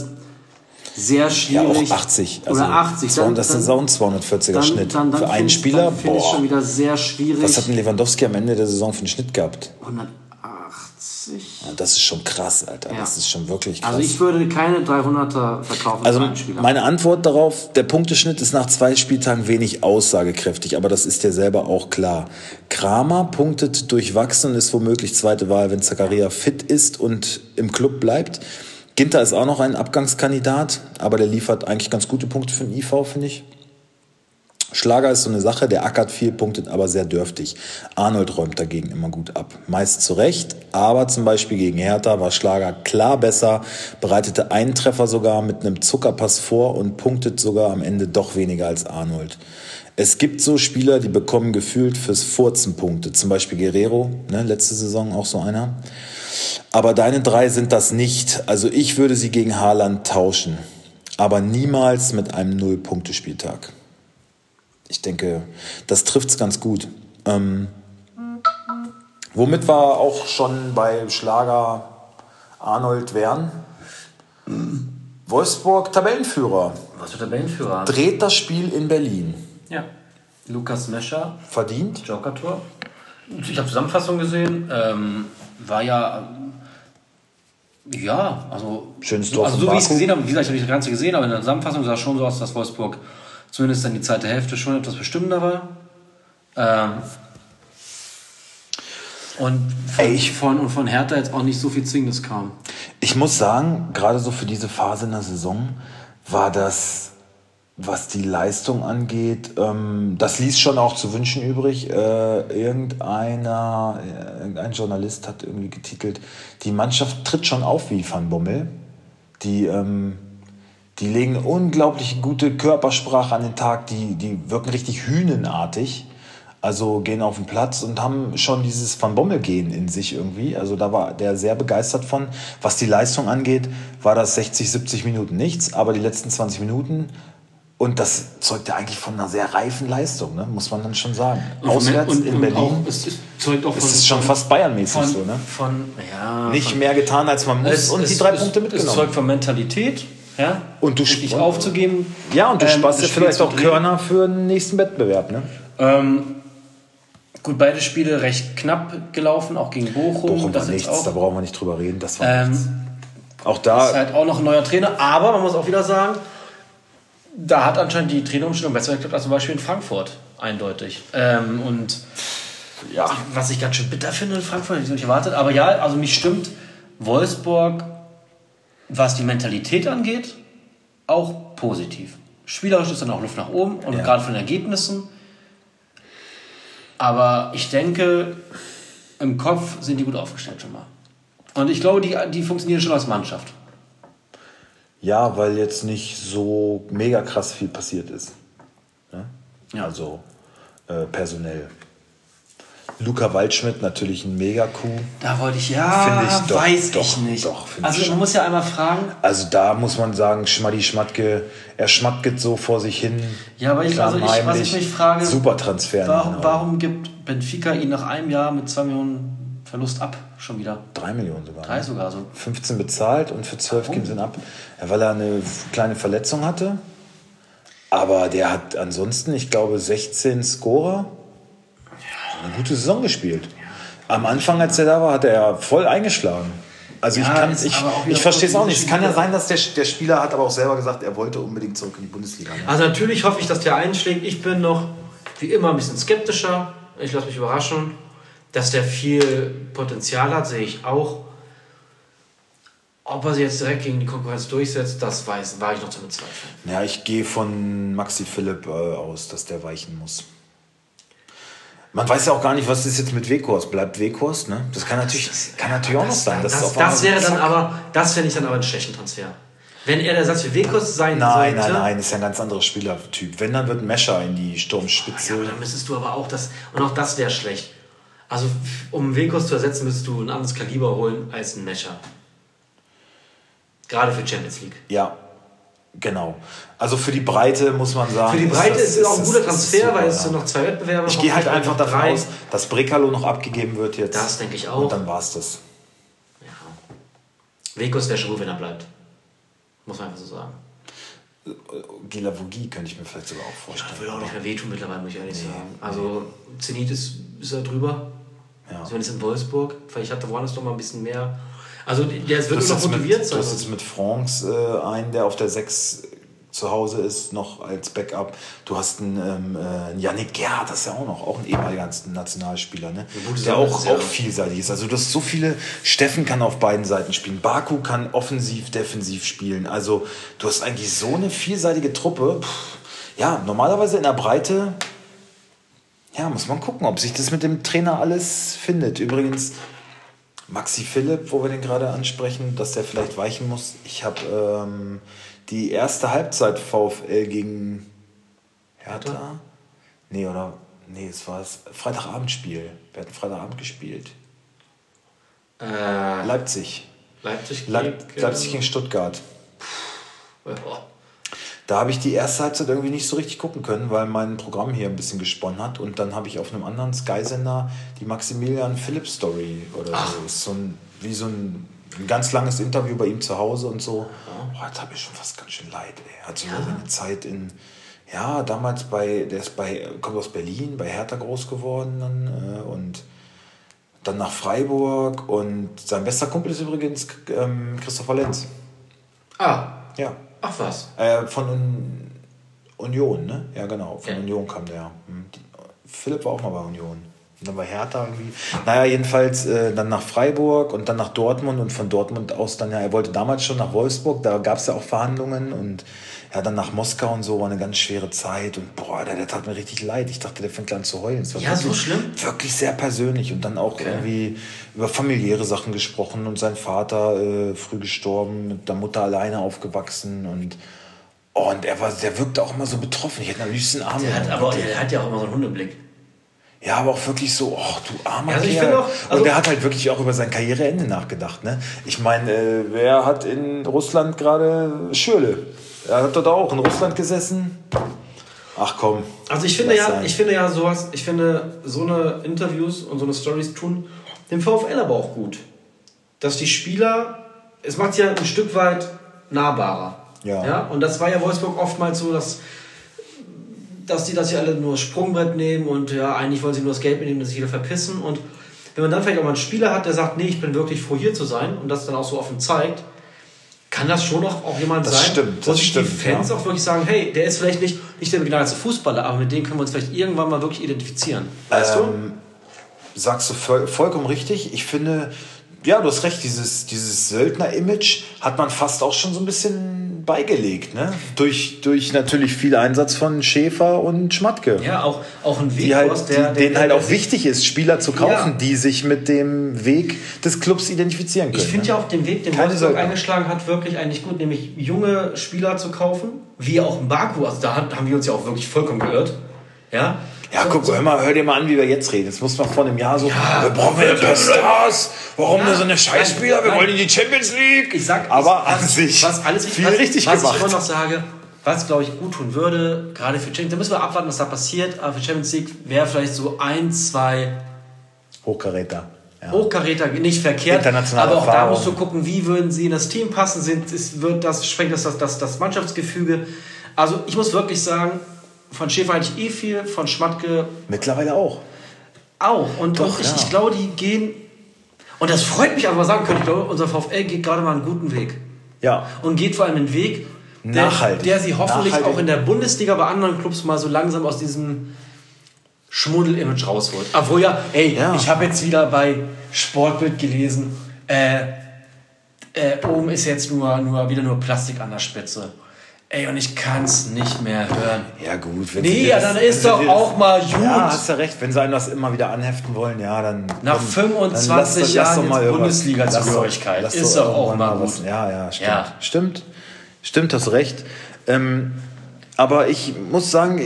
sehr Ja, schwierig. auch 80. Also oder 80. zwei- das ist auch ein 240er Schnitt. Für einen Spieler, Dann ich schon boah. wieder sehr schwierig. Was hat denn Lewandowski am Ende der Saison für einen Schnitt gehabt? 180. Ja, das ist schon krass, Alter. Ja. Das ist schon wirklich krass. Also ich würde keine 300er verkaufen Also meine Antwort darauf, der Punkteschnitt ist nach zwei Spieltagen wenig aussagekräftig, aber das ist dir selber auch klar. Kramer punktet durchwachsen und ist womöglich zweite Wahl, wenn Zakaria fit ist und im Club bleibt. Ginter ist auch noch ein Abgangskandidat, aber der liefert eigentlich ganz gute Punkte für den IV, finde ich. Schlager ist so eine Sache, der ackert viel, punktet aber sehr dürftig. Arnold räumt dagegen immer gut ab. Meist zu Recht, aber zum Beispiel gegen Hertha war Schlager klar besser, bereitete einen Treffer sogar mit einem Zuckerpass vor und punktet sogar am Ende doch weniger als Arnold. Es gibt so Spieler, die bekommen gefühlt fürs Furzen Punkte. Zum Beispiel Guerrero, ne, letzte Saison auch so einer. Aber deine drei sind das nicht. Also ich würde sie gegen Haaland tauschen. Aber niemals mit einem Null-Punkte-Spieltag. Ich denke, das trifft's ganz gut. Ähm, womit wir auch schon bei Schlager Arnold wären. Wolfsburg Tabellenführer. Was für Tabellenführer? Dreht das Spiel in Berlin. Ja. Lukas Mescher. Verdient? Joker-Tor. Ich habe Zusammenfassung gesehen. Ähm, war ja. Ja, also. Schönes Tor Also, so wie ich es gesehen habe, wie gesagt, ich habe nicht das Ganze gesehen, aber in der Zusammenfassung sah es schon so aus, dass Wolfsburg zumindest in die zweite Hälfte schon etwas bestimmender war. Ähm, und von, Ey, ich- von, und von Hertha jetzt auch nicht so viel Zwingendes kam. Ich muss sagen, gerade so für diese Phase in der Saison war das, was die Leistung angeht, ähm, das ließ schon auch zu wünschen übrig. Äh, irgendeiner, äh, irgendein Journalist hat irgendwie getitelt, die Mannschaft tritt schon auf wie Van Bommel. Die, ähm, die legen unglaublich gute Körpersprache an den Tag, die, die wirken richtig hünenartig. Also gehen auf den Platz und haben schon dieses Van Bommel-Gehen in sich irgendwie. Also da war der sehr begeistert von. Was die Leistung angeht, war das 60, 70 Minuten nichts, aber die letzten 20 Minuten. Und das zeugt ja eigentlich von einer sehr reifen Leistung, ne? muss man dann schon sagen. Auswärts und, in und Berlin Auch, es, es zeugt auch von, ist es schon von, fast Bayern-mäßig so. Ne? von, ja, Nicht von, mehr getan, als man muss Es- und es- die drei es- Punkte Es mitgenommen. zeugt von Mentalität, ja. Und du nicht und- aufzugeben. Ja, und du ähm, sparst Spiel vielleicht auch. Körner für den nächsten Wettbewerb. Ne? Ähm, gut, beide Spiele recht knapp gelaufen, auch gegen Bochum. Bochum war das jetzt nichts, da auch. brauchen wir nicht drüber reden. Das war nichts. Ähm, Auch ist da, halt auch noch ein neuer Trainer, aber man muss auch wieder sagen, da hat anscheinend die Trainerumstellung besser geklappt als zum Beispiel in Frankfurt, eindeutig. Ähm, und ja, was ich ganz schön bitter finde in Frankfurt, ich nicht erwartet. Aber ja, also mich stimmt Wolfsburg, was die Mentalität angeht, auch positiv. Spielerisch ist dann auch Luft nach oben und Ja. gerade von den Ergebnissen. Aber ich denke, im Kopf sind die gut aufgestellt schon mal. Und ich glaube, die, die funktionieren schon als Mannschaft. Ja, weil jetzt nicht so mega krass viel passiert ist. Ja. Also äh, personell. Luca Waldschmidt natürlich ein Mega-Coup. Da wollte ich, ja, Finde ich doch, weiß doch, ich nicht. doch, also schon. man muss ja einmal fragen, Also da muss man sagen, Schmaddi Schmatke, er schmatket so vor sich hin. Ja, aber ich- also ich- was ich mich frage, Super Transfer. warum, Augen. warum gibt Benfica ihn nach einem Jahr mit 2 Millionen Verlust ab? Schon wieder. Drei Millionen sogar. Drei sogar so. 15 bezahlt und für 12 geben sie ihn ab. Ja, weil er eine kleine Verletzung hatte. Aber der hat ansonsten, ich glaube, 16 Scorer. Eine gute Saison gespielt. Am Anfang, als er da war, hat er ja voll eingeschlagen. Also Ja, ich kann, ich, ich verstehe es auch nicht. Es kann ja sein, dass der, der Spieler hat aber auch selber gesagt, er wollte unbedingt zurück in die Bundesliga. Ne? Also natürlich hoffe ich, dass der einschlägt. Ich bin noch wie immer ein bisschen skeptischer. Ich lasse mich überraschen. Dass der viel Potenzial hat, sehe ich auch. Ob er sich jetzt direkt gegen die Konkurrenz durchsetzt, das weiß, war ich noch zu bezweifeln. Ja, ich gehe von Maxi Philipp äh, aus, dass der weichen muss. Man weiß ja auch gar nicht, was ist jetzt mit Weghorst. Bleibt Weghorst, ne? Das kann natürlich, kann natürlich auch noch sein. Das, das, einmal wäre dann aber, das fände ich dann aber einen schlechten Transfer. Wenn er der Satz für Wekos sein Nein, sollte. nein, nein, ist ja ein ganz anderer Spielertyp. Wenn, dann wird Mescher in die Ja, Sturmspitze. aber dann müsstest du aber auch das, und auch das wäre schlecht. Also, um Wekos zu ersetzen, müsstest du ein anderes Kaliber holen als ein Mescher. Gerade für Champions League. Ja, genau. Also für die Breite muss man sagen. Für die Breite das- ist es auch ein guter Transfer, super, weil es ja. sind noch zwei Wettbewerbe. Ich gehe halt einfach davon drei. aus, dass Brekalo noch abgegeben wird jetzt. Das denke ich auch. Und dann war's das. Ja. Wekos wäre schon gut, wenn er bleibt. Muss man einfach so sagen. Gilavogi könnte ich mir vielleicht sogar auch vorstellen. würde auch nicht mehr wehtun mittlerweile, muss ich ehrlich sagen. Also, Zenit ist, ist er drüber. Ja. Also, wenn es in Wolfsburg, vielleicht hat der woanders noch mal ein bisschen mehr. Also, der wird Du hast, noch motiviert mit, du sein. hast jetzt mit France äh, einen, der auf der 6 zu Hause ist, noch als Backup. Du hast einen, ähm, äh, einen Yannick Gerhardt, das ist ja auch noch, auch ein ehemaliger Nationalspieler, ne? gute der auch, ja. auch vielseitig ist. Also du hast so viele, Steffen kann auf beiden Seiten spielen, Baku kann offensiv, defensiv spielen. Also du hast eigentlich so eine vielseitige Truppe. Puh, ja, normalerweise in der Breite, ja, muss man gucken, ob sich das mit dem Trainer alles findet. Übrigens, Maxi Philipp, wo wir den gerade ansprechen, dass der vielleicht weichen muss. Ich habe ähm, die erste Halbzeit VfL gegen Hertha. Nee, oder? Nee, es war das Freitagabendspiel. Wir hatten Freitagabend gespielt. Äh, Leipzig. Leipzig Leip gegen- Leipzig gegen Stuttgart. Ja. Da habe ich die erste Halbzeit irgendwie nicht so richtig gucken können, weil mein Programm hier ein bisschen gesponnen hat. Und dann habe ich auf einem anderen Sky-Sender die Maximilian Philipp Story oder so. Ist so ein, wie so ein ein ganz langes Interview bei ihm zu Hause und so. Boah, da habe ich schon fast ganz schön leid, ey. Hat sogar seine Zeit in, ja, damals bei, der ist bei, kommt aus Berlin, bei Hertha groß geworden dann, äh, und dann nach Freiburg und sein bester Kumpel ist übrigens ähm, Christopher Lenz. Ah, Ja. Ach was. Äh, von Un Union, ne? Ja, genau. Von Ja. Union kam der. Hm. Philipp war auch mal bei Union. Und dann bei Hertha irgendwie. Naja, jedenfalls äh, dann nach Freiburg und dann nach Dortmund und von Dortmund aus dann ja, er wollte damals schon nach Wolfsburg, da gab es ja auch Verhandlungen und ja, dann nach Moskau und so war eine ganz schwere Zeit und boah, der, der tat mir richtig leid. Ich dachte, der fängt an zu heulen. Es war Ja, so schlimm? Wirklich sehr persönlich und dann auch irgendwie über familiäre Sachen gesprochen und sein Vater äh, früh gestorben, mit der Mutter alleine aufgewachsen und Oh, und er war, der wirkte auch immer so betroffen. Ich hätte am liebsten Arme. Der hat, aber der hat ja auch immer so einen Hundeblick. ja, aber auch wirklich so, oh, du armer Also Kerl. auch- also- und der hat halt wirklich auch über sein Karriereende nachgedacht. Ne? Ich meine, äh, wer hat in Russland gerade Schürle? Er hat dort auch in Russland gesessen. Ach komm. Also ich finde ja, sein. ich finde ja sowas, ich finde so eine Interviews und so eine Stories tun dem VfL aber auch gut. Dass die Spieler, es macht ja ein Stück weit nahbarer. Ja. ja. Und das war ja Wolfsburg oftmals so, dass, dass die das ja alle nur Sprungbrett nehmen und ja, eigentlich wollen sie nur das Geld mitnehmen, dass sich wieder verpissen. Und wenn man dann vielleicht auch mal einen Spieler hat, der sagt, nee, ich bin wirklich froh hier zu sein und das dann auch so offen zeigt, kann das schon auch, auch jemand Das sein, stimmt, wo das sich stimmt, die Fans ja. auch wirklich sagen, hey, der ist vielleicht nicht, nicht der begnadelte Fußballer, aber mit dem können wir uns vielleicht irgendwann mal wirklich identifizieren. Weißt Ähm, sagst du voll, vollkommen richtig. Ich finde, ja, du hast recht, dieses, dieses Söldner-Image hat man fast auch schon so ein bisschen beigelegt. Ne? Durch, durch natürlich viel Einsatz von Schäfer und Schmatke. Ja, auch, auch ein Weg, Die halt, der, der, denen der, halt auch wichtig ist, Spieler zu kaufen, Ja. die sich mit dem Weg des Clubs identifizieren können. Ich finde ne? ja auch den Weg, den Wolfsburg eingeschlagen hat, wirklich eigentlich gut, nämlich junge Spieler zu kaufen, wie auch Baku. Also da haben wir uns ja auch wirklich vollkommen geirrt. Ja, Ja, So- guck, so- hör, mal, hör dir mal an, wie wir jetzt reden. Jetzt muss man vor einem Jahr so, Ja. wir brauchen wir ein paar Stars. Warum nur so eine Scheißspieler? Wir Nein. wollen in die Champions League. Ich sag, aber ich, an was, sich was alles viel was, richtig was gemacht. ich immer noch sage, was glaube ich gut tun würde, gerade für Champions League, da müssen wir abwarten, was da passiert, aber für Champions League wäre vielleicht so ein, zwei Hochkaräter. Ja. Hochkaräter nicht verkehrt, Internationale aber auch da Erfahrung. musst du gucken, wie würden sie in das Team passen, sind, ist, wird das, sprengt das, das, das, das Mannschaftsgefüge. Also ich muss wirklich sagen, von Schäfer hatte ich eh viel, von Schmatke Mittlerweile auch. auch. Und, Doch, und ich, ja. ich glaube, die gehen, und das freut mich aber mal sagen können, ich glaube, unser VfL geht gerade mal einen guten Weg. Ja. Und geht vor allem einen Weg, der, Nachhaltig. der sie hoffentlich Nachhaltig. auch in der Bundesliga bei anderen Clubs mal so langsam aus diesem Schmuddel-Image rausholt. Obwohl ja, ey, Ja. ich habe jetzt wieder bei Sportbild gelesen, äh, äh, oben ist jetzt nur, nur wieder nur Plastik an der Spitze. Ey, und ich kann es nicht mehr hören. Ja, gut. Wenn Nee, ja, dann ist doch auch mal gut. Ja, hast ja recht. Wenn sie einem das immer wieder anheften wollen, ja, dann. Nach dann, 25 dann lass- lass Jahren irgendwas- Bundesliga-Zugehörigkeit. lass Ist doch auch mal was- gut. Ja, ja, stimmt. Ja. Stimmt. Stimmt, hast recht. Ähm, aber ich muss sagen,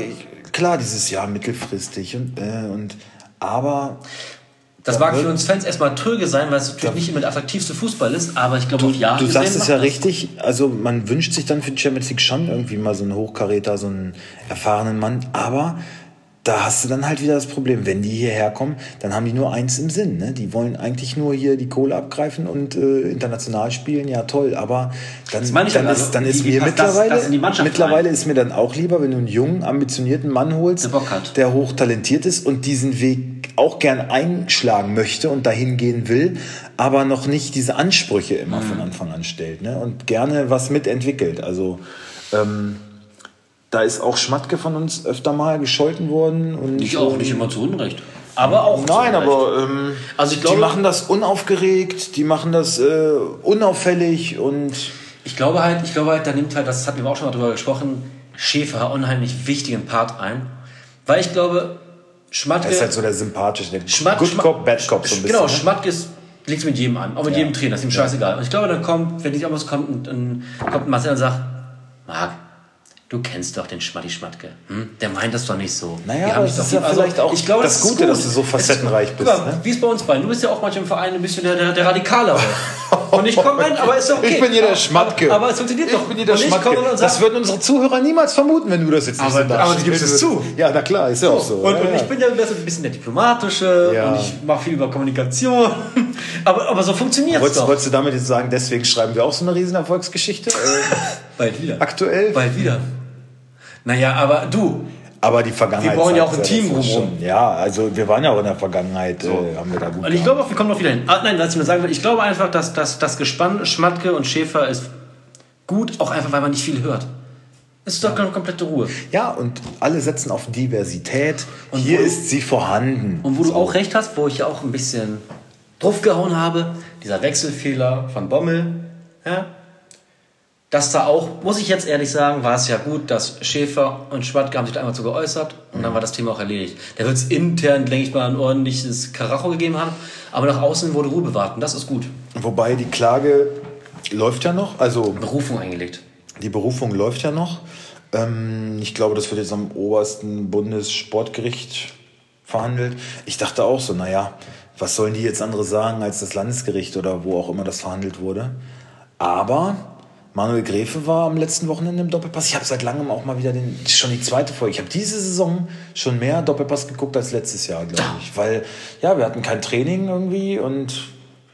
klar, dieses Jahr mittelfristig und, äh, und aber Das Ja, mag für uns Fans erstmal tröge sein, weil es natürlich nicht immer der attraktivste Fußball ist, aber ich glaube, auf Jahre Du sagst es ja das- richtig. Also man wünscht sich dann für die Champions League schon irgendwie mal so einen Hochkaräter, so einen erfahrenen Mann. Aber da hast du dann halt wieder das Problem, wenn die hierher kommen, dann haben die nur eins im Sinn. Ne? Die wollen eigentlich nur hier die Kohle abgreifen und äh, international spielen. Ja toll, aber dann, ich dann ja, ist, also, dann ist wie mir das- mittlerweile, das Mannschaft mittlerweile rein? ist mir dann auch lieber, wenn du einen jungen, ambitionierten Mann holst, Der der hochtalentiert ist und diesen Weg auch gern einschlagen möchte und dahin gehen will, aber noch nicht diese Ansprüche immer Mhm. von Anfang an stellt ne? und gerne was mitentwickelt. Also ähm, da ist auch Schmatke von uns öfter mal gescholten worden. Und, Nicht auch, nicht immer zu Unrecht. Aber auch Nein, aber ähm, Also ich glaube- die machen das unaufgeregt, die machen das äh, unauffällig und Ich glaube halt, ich glaube halt, da nimmt halt, das hatten wir auch schon mal drüber gesprochen, Schäfer einen unheimlich wichtigen Part ein. Weil ich glaube, Schmatke. er ist halt so der sympathische, der Schmatt- Good Cop, Bad Cop so ein bisschen. Genau? Schmatke ist, liegt mit jedem an, auch mit Ja. jedem Trainer, ist ihm scheißegal. Und ich glaube, dann kommt, wenn nicht anders kommt, ein, ein, kommt ein Marcel und sagt, Marc, du kennst doch den Schmatti Schmatke. Hm? Der meint das doch nicht so. Naja, Wir aber das ist ja lieb. vielleicht auch ich glaube, das ist Gute, gut. dass du so facettenreich Guck bist, ne? Wie es bei uns beiden. Du bist ja auch manchmal im Verein ein bisschen der, der, der Radikalere. Und ich komme rein, aber ist doch okay. Ich bin hier der Aber- Schmatke. Aber es funktioniert doch. Ich bin hier der Schmatke. Das würden unsere Zuhörer niemals vermuten, wenn du das jetzt nicht Aber- so aber du gibst es zu. Ja, na klar, ist ja auch so. Und, ja, und ja. ich bin ja ein bisschen der Diplomatische Ja. und ich mache viel über Kommunikation. aber, aber so funktioniert es Wolltest, doch. wolltest du damit jetzt sagen, deswegen schreiben wir auch so eine riesen Erfolgsgeschichte? Bald wieder. aktuell? Bald wieder. Naja, aber du, Aber die Vergangenheit. Wir brauchen ja auch ein Team schon. Ja, also wir waren ja auch in der Vergangenheit, äh, haben wir da gut Und ich glaube auch, wir kommen noch wieder hin. Ah, nein, was ich nur sagen will, ich glaube einfach, dass, dass das Gespann Schmatke und Schäfer ist gut, auch einfach, weil man nicht viel hört. Es ist doch eine komplette Ruhe. Ja, und alle setzen auf Diversität. Und Hier ist sie vorhanden. Und wo du So. auch recht hast, wo ich ja auch ein bisschen draufgehauen habe, dieser Wechselfehler von Bommel, ja, dass da auch, muss ich jetzt ehrlich sagen, war es ja gut, dass Schäfer und Schmatke haben sich da einmal zu geäußert und dann war das Thema auch erledigt. Da wird es intern, denke ich mal, ein ordentliches Karacho gegeben haben, aber nach außen wurde Ruhe bewahrt und das ist gut. Wobei die Klage läuft ja noch, also Berufung eingelegt. die Berufung läuft ja noch. Ähm, ich glaube, das wird jetzt am obersten Bundessportgericht verhandelt. Ich dachte auch so, naja, was sollen die jetzt andere sagen als das Landesgericht oder wo auch immer das verhandelt wurde. Aber Manuel Gräfe war am letzten Wochenende im Doppelpass. Ich habe seit langem auch mal wieder den, das ist schon die zweite Folge. Ich habe diese Saison schon mehr Doppelpass geguckt als letztes Jahr, glaube ich. Weil, ja, wir hatten kein Training irgendwie und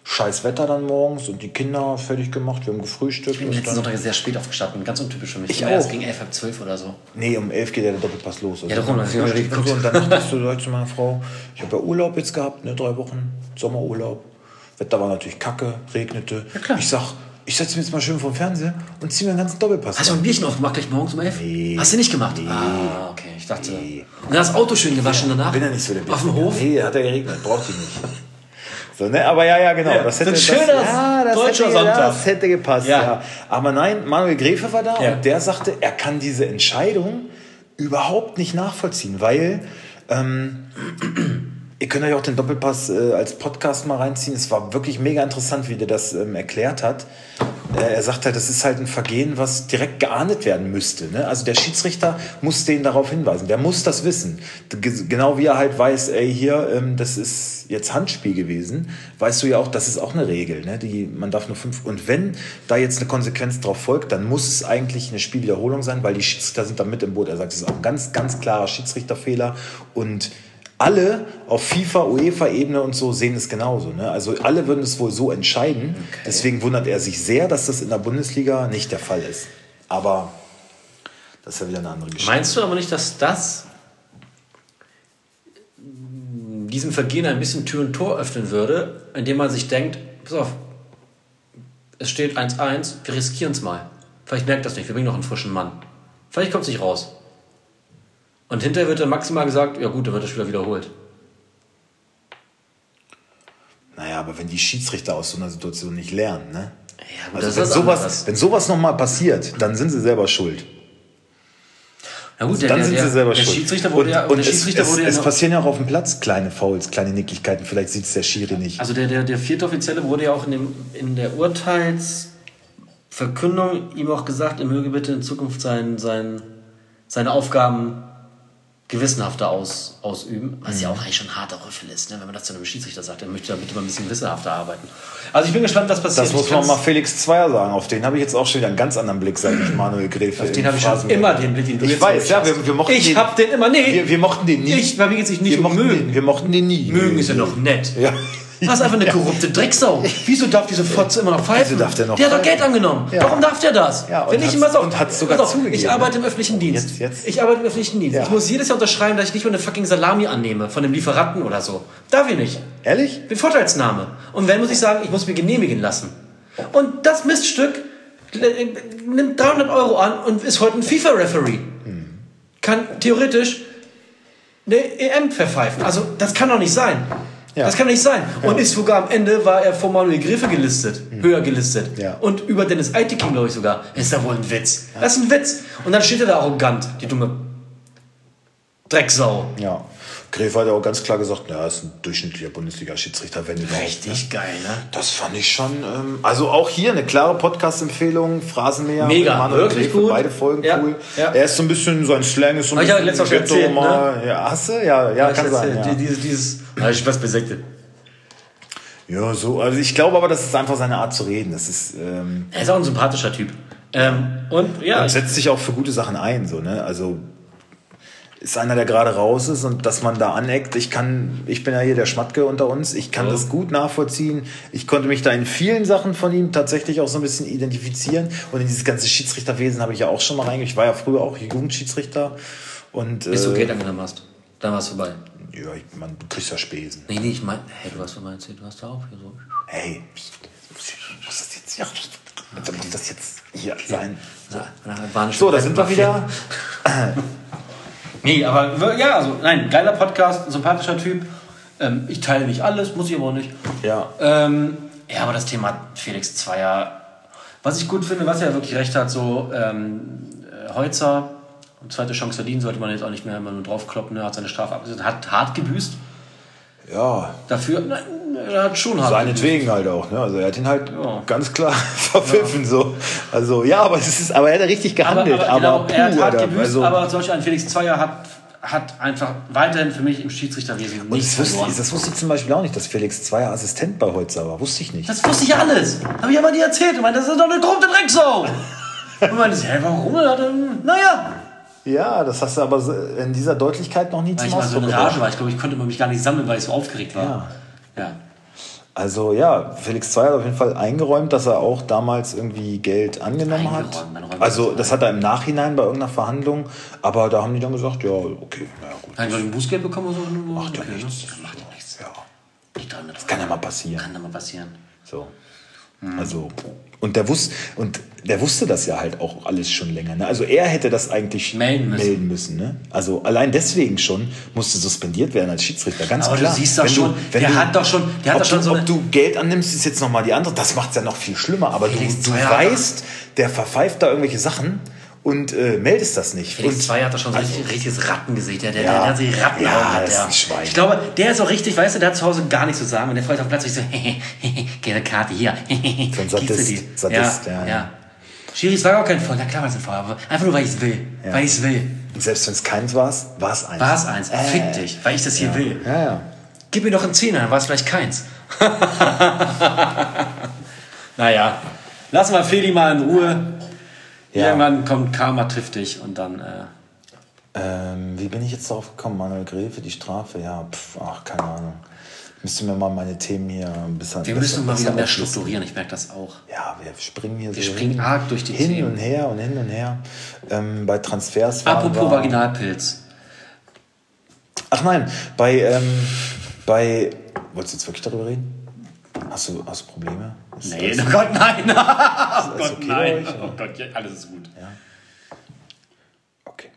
scheiß Wetter dann morgens und die Kinder fertig gemacht. Wir haben gefrühstückt. Ich bin letzten Sonntag sehr spät aufgestanden, ganz untypisch für mich. Ich Immer erst auch. gegen elf, halb zwölf oder so. Nee, um elf geht ja der Doppelpass los. Also Ja, darum, das hab ich geguckt. und dann dachte ich so Leute zu meiner Frau, ich habe ja Urlaub jetzt gehabt, ne, drei Wochen, Sommerurlaub. Wetter war natürlich kacke, regnete. klar. Ich sag, ich setze mich jetzt mal schön vor den Fernseher und ziehe mir einen ganzen Doppelpass Hast du ein Bierchen aufgemacht gleich morgens um elf? Nee. Hast du nicht gemacht? Nee. Ah, okay. Ich dachte. Nee. Und dann das Auto schön gewaschen danach? Bin ja nicht so der Auf dem. Hof? Nee, hat er geregnet, braucht ihn nicht. So, ne? Aber ja, ja, genau. Ja, das hätte, ein schöner das, ja, das deutscher hätte, Sonntag. Das hätte gepasst, Ja. ja. Aber nein, Manuel Gräfe war da und der sagte, er kann diese Entscheidung überhaupt nicht nachvollziehen, weil ähm, ihr könnt euch auch den Doppelpass äh, als Podcast mal reinziehen. Es war wirklich mega interessant, wie der das ähm, erklärt hat. Äh, er sagt halt, das ist halt ein Vergehen, was direkt geahndet werden müsste. Ne? Also der Schiedsrichter muss den darauf hinweisen. Der muss das wissen. Ge- Genau wie er halt weiß, ey, hier, ähm, das ist jetzt Handspiel gewesen, weißt du ja auch, das ist auch eine Regel. Ne? Die, man darf nur fünf. Und wenn da jetzt eine Konsequenz drauf folgt, dann muss es eigentlich eine Spielwiederholung sein, weil die Schiedsrichter sind da mit im Boot. Er sagt, es ist auch ein ganz, ganz klarer Schiedsrichterfehler. Und alle auf FIFA, UEFA-Ebene und so sehen es genauso. Ne? Also alle würden es wohl so entscheiden. Deswegen wundert er sich sehr, dass das in der Bundesliga nicht der Fall ist. Aber das ist ja wieder eine andere Geschichte. Meinst du aber nicht, dass das diesem Vergehen ein bisschen Tür und Tor öffnen würde, indem man sich denkt, pass auf, es steht 1-1, wir riskieren es mal. Vielleicht merkt das nicht, wir bringen noch einen frischen Mann. Vielleicht kommt es nicht raus. Und hinterher wird dann maximal gesagt, ja gut, dann wird das Spieler wiederholt. Naja, aber wenn die Schiedsrichter aus so einer Situation nicht lernen, ne? Ja, gut, Also das wenn sowas, wenn sowas nochmal passiert, dann sind sie selber schuld. Na gut, der, Dann der, sind der, sie selber der schuld. Schiedsrichter wurde und, ja, und der Schiedsrichter es, wurde es, ja es passieren ja auch auf dem Platz kleine Fouls, kleine Nicklichkeiten. Vielleicht sieht es der Schiri nicht. Also der, der, der vierte Offizielle wurde ja auch in, dem, in der Urteilsverkündung ihm auch gesagt, er möge bitte in Zukunft sein, sein, seine Aufgaben gewissenhafter aus, ausüben, was Mhm. ja auch eigentlich schon ein harter Rüffel ist, ne? wenn man das zu einem Schiedsrichter sagt, er möchte da bitte mal ein bisschen gewissenhafter arbeiten. Also ich bin gespannt, was passiert. das muss man mal Felix Zweier sagen. Auf den habe ich jetzt auch schon wieder einen ganz anderen Blick, seit ich Manuel Gräfe Auf den habe ich schon immer den Blick, den du Ich jetzt weiß, ja, wir, wir mochten Ich den. hab den immer, nee. Wir, wir mochten den nie. Ich, geht es sich nicht wir mochten mögen. Den, wir mochten den nie. Mögen ist ja noch nett. Ja. Das ist einfach eine korrupte Drecksau. Wieso darf diese Fotze immer noch pfeifen? Wieso darf der noch der hat doch? Geld angenommen. Ja. Warum darf der das? Ja, und Wenn ich hat's sogar auf, zugegeben, Ich arbeite im öffentlichen Dienst. Jetzt- jetzt. Ich arbeite im öffentlichen Dienst. Ja. Ich muss jedes Jahr unterschreiben, dass ich nicht mal eine fucking Salami annehme von einem Lieferanten oder so. Darf ich nicht. Ehrlich? Bin Vorteilsnahme. Und wenn muss ich sagen, ich muss mir genehmigen lassen. Und das Miststück äh, nimmt 300 Euro an und ist heute ein FIFA-Referee. Kann theoretisch eine EM verpfeifen. Also das kann doch nicht sein. Ja. Das kann nicht sein. Und ist sogar am Ende war er vor Manuel Griffe gelistet, höher gelistet. Ja. Und über Dennis Eitekin, glaube ich sogar. Ist da wohl ein Witz. Das ist ein Witz. Und dann steht er da arrogant, die dumme Drecksau. Ja. Gräfe hat ja auch ganz klar gesagt, na, er ist ein durchschnittlicher Bundesliga-Schiedsrichter, wenn überhaupt. Ne? Richtig geil, ne? Das fand ich schon. Ähm, also auch hier eine klare Podcast-Empfehlung. Phrasenmäher. Mega, Manuel wirklich Gräfe, gut. Beide Folgen Ja, cool. ja. Er ist so ein bisschen, sein Slang ist so ein ich ja bisschen letztes Mal erzählt, ne? mal. Ja, hast du? Ja, ja, kann sein. Ja. Dieses, dieses, ich was besekte. ja, so. Also ich glaube aber, das ist einfach seine Art zu reden. Das ist. Ähm, Er ist auch ein sympathischer Typ. Ähm, und ja, und setzt sich auch für gute Sachen ein. So, ne? Also ist einer, der gerade raus ist und dass man da aneckt. Ich kann, ich bin ja hier der Schmatke unter uns. Ich kann Ja. das gut nachvollziehen. Ich konnte mich da in vielen Sachen von ihm tatsächlich auch so ein bisschen identifizieren. Und in dieses ganze Schiedsrichterwesen habe ich ja auch schon mal reingegangen. Ich war ja früher auch Jugendschiedsrichter. Und, äh, Geld angenommen hast. Dann war es vorbei. ja, ich, man, du kriegst ja Spesen. Nee, nee, ich mein, hey, du mir erzählt, du hast da auch hier so. Hey, muss das jetzt, ja, also muss das jetzt hier sein? So, so da sind wir wieder. Nee, aber ja, also nein, geiler Podcast, sympathischer Typ. Ähm, ich teile nicht alles, muss ich aber auch nicht. Ja. Ähm, ja, aber das Thema Felix Zweier, was ich gut finde, was er wirklich recht hat, so ähm, äh, Holzer, zweite Chance verdienen, sollte man jetzt auch nicht mehr immer nur draufkloppen, er hat seine Strafe abgesetzt, hat hart gebüßt. Ja, Dafür, nein, er hat schon hart Seinetwegen halt auch, ne? Also er hat ihn halt Ja. ganz klar verpfiffen so. Also ja, aber es ist, aber er hat richtig Aber, gehandelt. aber, Aber, genau, er hat puh, hart gebüßt, also, aber solch ein Felix Zweier hat, hat einfach weiterhin für mich im Schiedsrichterwesen nichts das wusste, ich, das wusste ich zum Beispiel auch nicht, dass Felix Zweier Assistent bei Holzer war. Wusste ich nicht. Das wusste ich alles. Habe ich aber nie erzählt. Ich meine, das ist doch eine korrupte Drecksau. Und meinte, hä, warum? Ja, naja. Ja, das hast du aber in dieser Deutlichkeit noch nie Weil zum ich mal so Ausdruck in Rage gebracht. war. Ich glaube, ich konnte mich gar nicht sammeln, weil ich so aufgeregt war. Ja. Also ja, Felix Zweier hat auf jeden Fall eingeräumt, dass er auch damals irgendwie Geld angenommen hat. Also das das hat er im Nachhinein bei irgendeiner Verhandlung, aber da haben die dann gesagt, ja, okay, naja gut. Hat er ein Bußgeld bekommen oder so? Macht ja Okay, nichts. Ne? Macht ja nichts. Ja, mit kann ja mal passieren. Kann ja mal passieren. So. Mhm. Also, und der wusste, und der wusste das ja halt auch alles schon länger. Ne? Also er hätte das eigentlich Melden müssen. melden müssen ne? Also allein deswegen schon musste suspendiert werden als Schiedsrichter, ganz Aber klar. du siehst doch Wenn schon, wenn der hat doch schon, der hat ob doch schon du, so ob du Geld annimmst, ist jetzt nochmal die andere. Das macht es ja noch viel schlimmer. Aber du, du weißt, der verpfeift da irgendwelche Sachen und äh, meldest das nicht. Felix und, Zweier hat doch schon so ein richtig, richtiges Rattengesicht. Der, der, Ja. der, der hat sich Rattenaugen. Ja, hat ist ein Schwein. Ich glaube, der ist auch richtig, weißt du, der hat zu Hause gar nichts zu sagen. Und der freut auf dem Platz ich so, gelbe Karte hier. So ein Sadist, die? Sadist, ja, ja, ja. Schiris war auch kein Voll, na klar war es ein aber einfach nur, weil ich es will. Ja. Weil ich es will. und selbst wenn es keins war, war es eins. War es eins. Fick dich, weil ich das hier will. Ja, ja. Gib mir doch einen Zehner, dann war es vielleicht keins. naja, lass mal Feli mal in Ruhe. Ja. Irgendwann kommt Karma trifft dich und dann. Äh, Ähm, wie bin ich jetzt darauf gekommen? Manuel Gräfe, die Strafe? Ja, pf, ach, keine Ahnung. Müsste mir mal meine Themen hier ein bisschen. wir müssen mal wieder mehr strukturieren, ich merke das auch. Ja, wir springen hier Wir so springen hin, arg durch die hin Themen. und her und hin und her. Ähm, bei Transfers Apropos wir- Vaginalpilz. Ach nein, bei, ähm, bei. Wolltest du jetzt wirklich darüber reden? Hast du, hast du Probleme? Ist Nee, oh Gott, nein! oh Gott, okay nein! Oh Gott, ja, alles ist gut. Okay.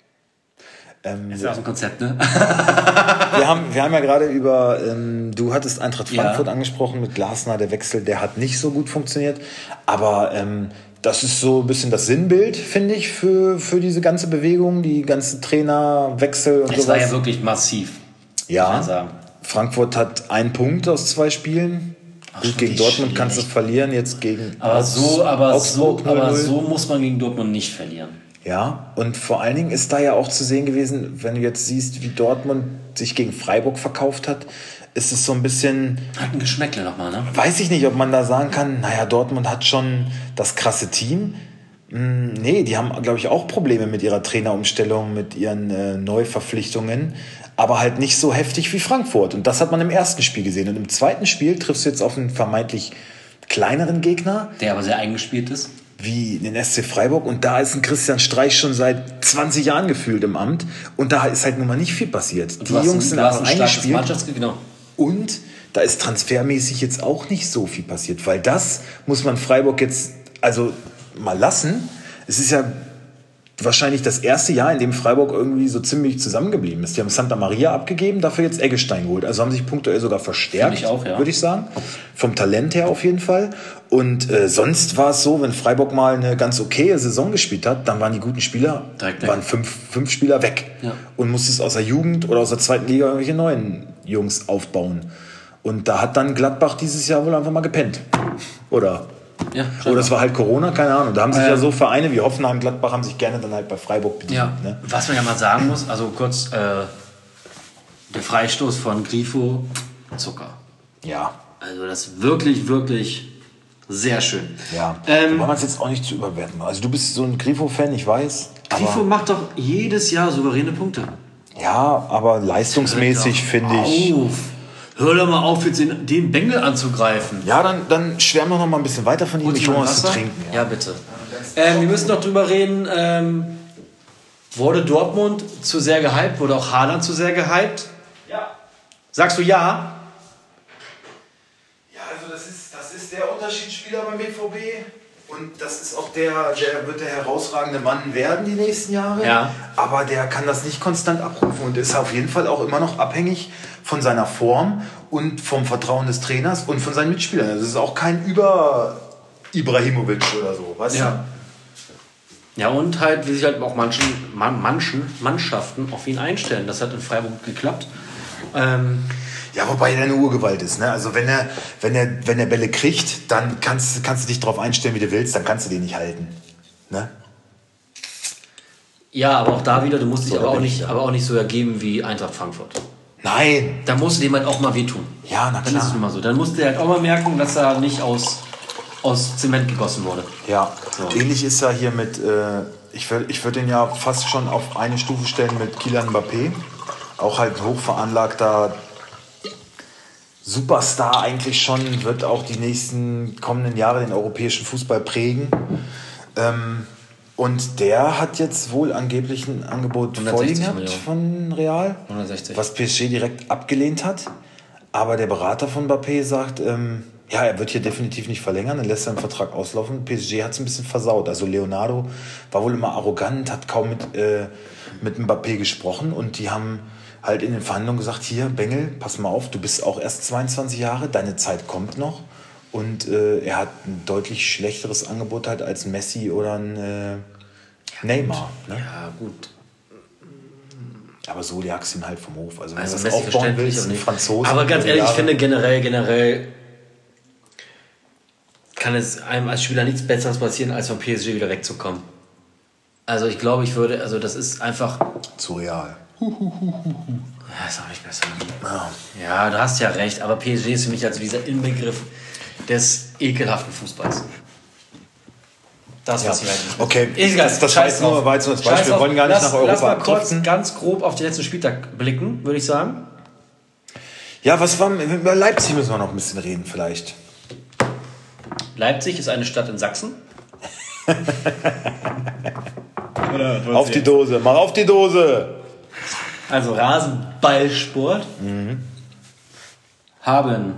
Ähm, Ist ja aus dem Konzept, ne? wir, haben, wir haben ja gerade über, ähm, du hattest Eintracht Ja. Frankfurt angesprochen mit Glasner, der Wechsel, der hat nicht so gut funktioniert. Aber ähm, das ist so ein bisschen das Sinnbild, finde ich, für, für diese ganze Bewegung, die ganzen Trainerwechsel und Es war sowas. ja wirklich massiv. Ja. Frankfurt hat einen Punkt aus zwei Spielen. Ach, Gut, gegen Dortmund kannst du schwierig. verlieren, jetzt gegen Aber so, aber, so, aber 0-0. so muss man gegen Dortmund nicht verlieren. Ja, und vor allen Dingen ist da ja auch zu sehen gewesen, wenn du jetzt siehst, wie Dortmund sich gegen Freiburg verkauft hat, ist es so ein bisschen, Hat ein Geschmäckle nochmal, ne? weiß ich nicht, ob man da sagen kann, naja, Dortmund hat schon das krasse Team. Hm, Nee, die haben, glaube ich, auch Probleme mit ihrer Trainerumstellung, mit ihren äh, Neuverpflichtungen, aber halt nicht so heftig wie Frankfurt. Und das hat man im ersten Spiel gesehen. Und im zweiten Spiel triffst du jetzt auf einen vermeintlich kleineren Gegner, Der aber sehr eingespielt ist. wie den SC Freiburg und da ist ein Christian Streich schon seit 20 Jahren gefühlt im Amt und da ist halt nun mal nicht viel passiert. Und Die Jungs sind einfach ein starkes eingespielt genau. und da ist transfermäßig jetzt auch nicht so viel passiert, weil das muss man Freiburg jetzt also mal lassen. Es ist ja wahrscheinlich das erste Jahr, in dem Freiburg irgendwie so ziemlich zusammengeblieben ist. Die haben Santa Maria abgegeben, dafür jetzt Eggestein geholt. Also haben sich punktuell sogar verstärkt, ich auch, ja. würde ich sagen. Vom Talent her auf jeden Fall. Und äh, sonst war es so, wenn Freiburg mal eine ganz okaye Saison gespielt hat, dann waren die guten Spieler, Direkt waren fünf, fünf Spieler weg. Ja. Und musstest aus der Jugend oder aus der zweiten Liga irgendwelche neuen Jungs aufbauen. Und da hat dann Gladbach dieses Jahr wohl einfach mal gepennt. Oder? Ja, Oder es war halt Corona, keine Ahnung. Da haben sich Ähm. ja so Vereine wie Hoffenheim, Gladbach haben sich gerne dann halt bei Freiburg bedient. Ja, Ne? was man ja mal sagen muss, also kurz äh, der Freistoß von Grifo, Zucker. ja. Also das ist wirklich, wirklich sehr schön. Ja, Ähm, wollen wir es jetzt auch nicht zu überwerten. Also du bist so ein Grifo-Fan, ich weiß. Grifo macht doch jedes Jahr souveräne Punkte. Ja, aber leistungsmäßig finde ich. Auf. Hör doch mal auf, jetzt den, den Bengel anzugreifen. Ja, dann, dann schwärmen wir noch mal ein bisschen weiter von ihm. Ich hole mal was zu trinken. Ja, bitte. Ähm, wir müssen noch drüber reden. Ähm, wurde Dortmund zu sehr gehypt? Wurde auch Haaland zu sehr gehypt? Ja. Sagst du ja? Ja, also das ist, das ist der Unterschiedsspieler beim BVB. Und das ist auch der, der wird der herausragende Mann werden die nächsten Jahre. Ja. Aber der kann das nicht konstant abrufen und ist auf jeden Fall auch immer noch abhängig von seiner Form und vom Vertrauen des Trainers und von seinen Mitspielern. Das ist auch kein Über Ibrahimovic oder so, weißt Ja. Ja, und halt, wie sich halt auch manchen, man, manchen Mannschaften auf ihn einstellen. Das hat in Freiburg geklappt. Ähm, Ja, wobei er eine Urgewalt ist. Ne? Also wenn er, wenn, er, wenn er Bälle kriegt, dann kannst, kannst du dich darauf einstellen, wie du willst, dann kannst du den nicht halten. Ne? ja, aber auch da wieder, du musst dich So, aber, auch nicht, aber auch nicht so ergeben wie Eintracht Frankfurt. Nein. Da musst du dem halt auch mal wehtun. Ja, na Dann ist es klar. immer so. Dann musst du halt auch mal merken, dass er nicht aus, aus Zement gegossen wurde. Ja, So. ähnlich ist er hier mit, äh, ich würde ich würd den ja fast schon auf eine Stufe stellen mit Kylian Mbappé. Auch halt hochveranlagter Superstar eigentlich schon, wird auch die nächsten kommenden Jahre den europäischen Fußball prägen. Ähm, und der hat jetzt wohl angeblich ein Angebot 160 vorliegen gehabt von Real, 160. was PSG direkt abgelehnt hat. Aber der Berater von Mbappé sagt, ähm, ja, er wird hier definitiv nicht verlängern, dann lässt den Vertrag auslaufen. PSG hat es ein bisschen versaut. Also Leonardo war wohl immer arrogant, hat kaum mit, äh, mit Mbappé gesprochen und die haben halt in den Verhandlungen gesagt, hier, Bengel, pass mal auf, du bist auch erst 22 Jahre, deine Zeit kommt noch. Und äh, er hat ein deutlich schlechteres Angebot halt als Messi oder ein äh, Neymar. Ne? Ja, gut. Aber so jagst du ihn halt vom Hof. Also wenn Also du Messi das aufbauen verständlich willst, ein nicht. Franzose. Aber ganz ehrlich, ich finde generell, generell kann es einem als Spieler nichts Besseres passieren, als vom PSG wieder wegzukommen. Also ich glaube, ich würde, also das ist einfach, zu real. Ja, ist auch nicht besser. Ja, du hast ja recht, aber PSG ist für mich also dieser Inbegriff des ekelhaften Fußballs. Das, was Ja. ich nicht Okay, Ist egal, das- das jetzt nur- jetzt nur das Scheiß Beispiel. Wir wollen gar nicht lass, nach Europa Lass mal kurz abdriften. ganz grob auf den letzten Spieltag blicken, würde ich sagen. Ja, was war über Leipzig müssen wir noch ein bisschen reden vielleicht. Leipzig ist eine Stadt in Sachsen. Auf die Dose, mach auf die Dose. Also Rasenballsport. Mhm. Haben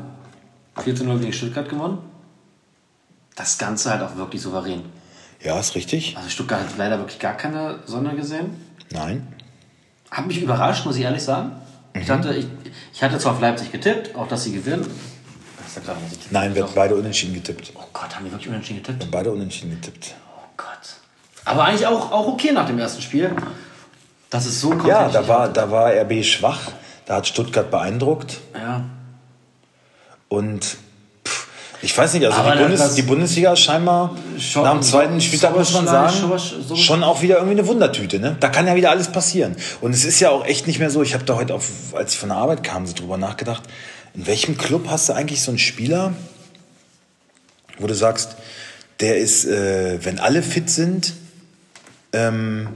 4 zu 0 gegen Stuttgart gewonnen. Das Ganze halt auch wirklich souverän. Ja, ist richtig. Also Stuttgart hat leider wirklich gar keine Sonne gesehen. Nein. Hat mich überrascht, muss ich ehrlich sagen. Ich, Mhm. hatte, ich, ich hatte zwar auf Leipzig getippt, auch dass sie gewinnen. Ich was ich tippe. Nein, wir haben beide unentschieden getippt. Oh Gott, haben die wirklich unentschieden getippt? Wir haben beide unentschieden getippt. Oh Gott. Aber eigentlich auch, auch okay nach dem ersten Spiel. Das ist so kommt Ja, da war, da war RB schwach. Da hat Stuttgart beeindruckt. Ja. Und pff, ich weiß nicht, also die, Bundes, die Bundesliga scheinbar Schon- nach dem zweiten Spieltag, muss man sagen, sowas- schon auch wieder irgendwie eine Wundertüte. Ne? Da kann ja wieder alles passieren. Und es ist ja auch echt nicht mehr so, ich habe da heute, auf, als ich von der Arbeit kam, so drüber nachgedacht, in welchem Club hast du eigentlich so einen Spieler, wo du sagst, der ist, äh, wenn alle fit sind, ähm,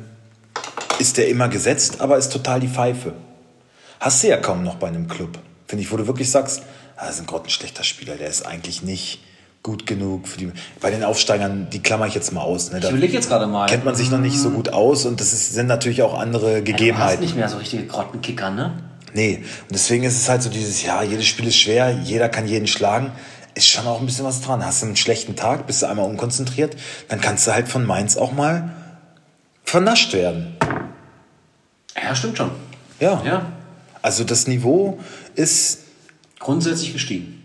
ist der immer gesetzt, aber ist total die Pfeife. Hast du ja kaum noch bei einem Club. Finde ich, wo du wirklich sagst, ah, das ist ein grottenschlechter Spieler, der ist eigentlich nicht gut genug für die. Bei den Aufsteigern, die klammer ich jetzt mal aus. Ne? Da Ich überlege jetzt gerade mal. kennt man sich noch nicht so gut aus und das ist, sind natürlich auch andere Du hast Gegebenheiten. nicht mehr so richtige Grottenkicker, ne? Nee, und deswegen ist es halt so dieses, ja, jedes Spiel ist schwer, jeder kann jeden schlagen. Ist schon auch ein bisschen was dran. Hast du einen schlechten Tag, bist du einmal unkonzentriert, dann kannst du halt von Mainz auch mal vernascht werden. Ja, stimmt schon. Ja. Ja. Also das Niveau ist, Grundsätzlich gestiegen.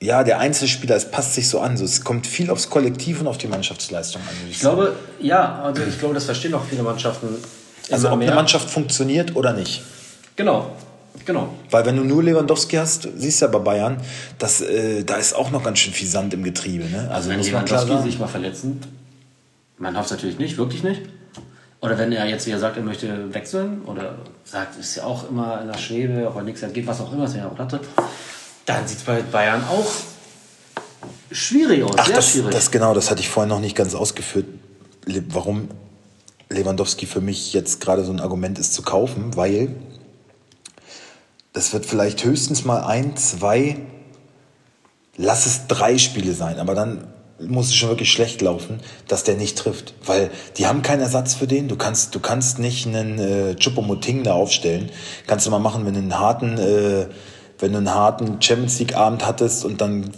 ja, der Einzelspieler, es passt sich so an. So, es kommt viel aufs Kollektiv und auf die Mannschaftsleistung an. würde Ich glaube, ja, also ich glaube, das verstehen auch viele Mannschaften. also ob mehr. eine Mannschaft funktioniert oder nicht. Genau, genau. Weil wenn du nur Lewandowski hast, siehst du ja bei Bayern, dass, äh, da ist auch noch ganz schön viel Sand im Getriebe. Ne? Also Wenn muss man klar sagen. sich mal verletzen, man hofft es natürlich nicht, wirklich nicht. Oder wenn er jetzt wieder sagt, er möchte wechseln oder sagt, ist ja auch immer in der Schwebe, ob er nichts geht, was auch immer, er ja auch hatte, dann sieht es bei Bayern auch schwierig aus, Ach, sehr das, schwierig. das genau, das hatte ich vorhin noch nicht ganz ausgeführt, warum Lewandowski für mich jetzt gerade so ein Argument ist zu kaufen, weil das wird vielleicht höchstens mal ein, zwei, lass es drei Spiele sein, aber dann muss es schon wirklich schlecht laufen, dass der nicht trifft. Weil die haben keinen Ersatz für den. Du kannst, du kannst nicht einen äh, Chupomoting da aufstellen. Kannst du mal machen, wenn du einen harten, äh, wenn du einen harten Champions League Abend hattest und dann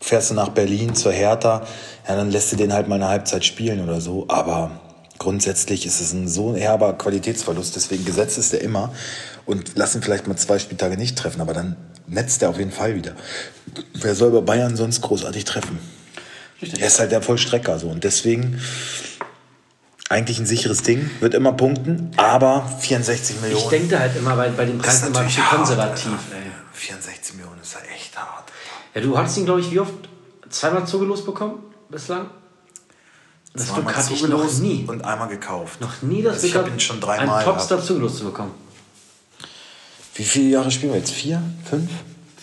fährst du nach Berlin zur Hertha, ja, dann lässt du den halt mal eine Halbzeit spielen oder so. Aber grundsätzlich ist es ein so herber Qualitätsverlust, deswegen gesetzt ist er immer und lass ihn vielleicht mal zwei Spieltage nicht treffen, aber dann netzt er auf jeden Fall wieder. Wer soll bei Bayern sonst großartig treffen? Er ist halt der Vollstrecker so und deswegen eigentlich ein sicheres Ding, wird immer punkten, aber 64 Millionen. Ich denke halt immer bei, bei den Das Preisen immer hart, konservativ. Alter. Ey. 64 Millionen ist ja echt hart. Ja, du hattest ihn, glaube ich, wie oft? Zweimal zugelost bekommen bislang? Das Zweimal hatte ich noch nie. und einmal gekauft. Noch nie das Also ich habe ihn schon einen dreimal Topstar zugelost zu bekommen. Wie viele Jahre spielen wir jetzt? Vier? Fünf?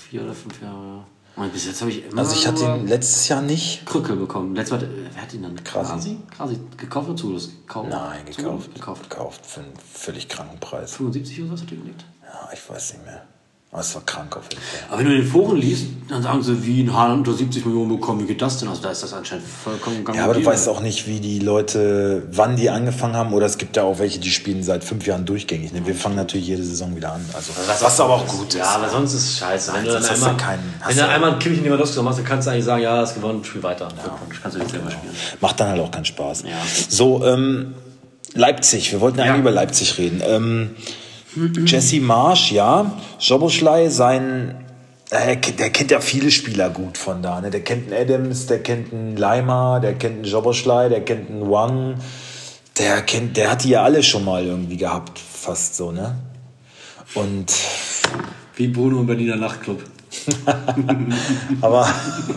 Vier oder fünf Jahre, ja. Und bis jetzt habe ich immer Also ich hatte ihn letztes Jahr nicht. Krücke bekommen. Letztes Mal, äh, wer hat ihn dann? Krasi. Krasi? Gekauft oder zugelost? Gekauft. Nein, gekauft. Zugelost? Gekauft. Gekauft für einen völlig kranken Preis. 75 oder was hat er gelegt? Ja, ich weiß nicht mehr. Aber es war krank auf jeden Fall. Aber wenn du in den Foren liest, dann sagen sie, wie ein Haaland unter 70 Millionen bekommen, wie geht das denn? Also da ist das anscheinend vollkommen gang Ja, aber du weißt auch nicht, wie die Leute, wann die angefangen haben. Oder es gibt ja auch welche, die spielen seit fünf Jahren durchgängig. Ne? Wir fangen natürlich jede Saison wieder an. Also, was, aber auch gut ist. Ja, aber sonst ist es scheiße. Wenn du dann hast du einmal, keinen- hast wenn du du- einmal einen Kimmich in Lewandowski machst, dann kannst du eigentlich sagen, ja, hast gewonnen, spiel weiter. Glückwunsch, kannst du nicht selber spielen. Macht dann halt auch keinen Spaß. Ja. So, ähm, Leipzig. Wir wollten ja Ja. eigentlich über Leipzig reden. Ähm, Jesse Marsch, ja. Joboschlei, sein. äh, Der kennt ja viele Spieler gut von da. Ne? Der kennt einen Adams, der kennt einen Leimer, der kennt einen Joboschlei, der kennt einen Wang. Der kennt, der hat die ja alle schon mal irgendwie gehabt, fast so, ne? Und Wie Bruno im Berliner Nachtclub. Aber,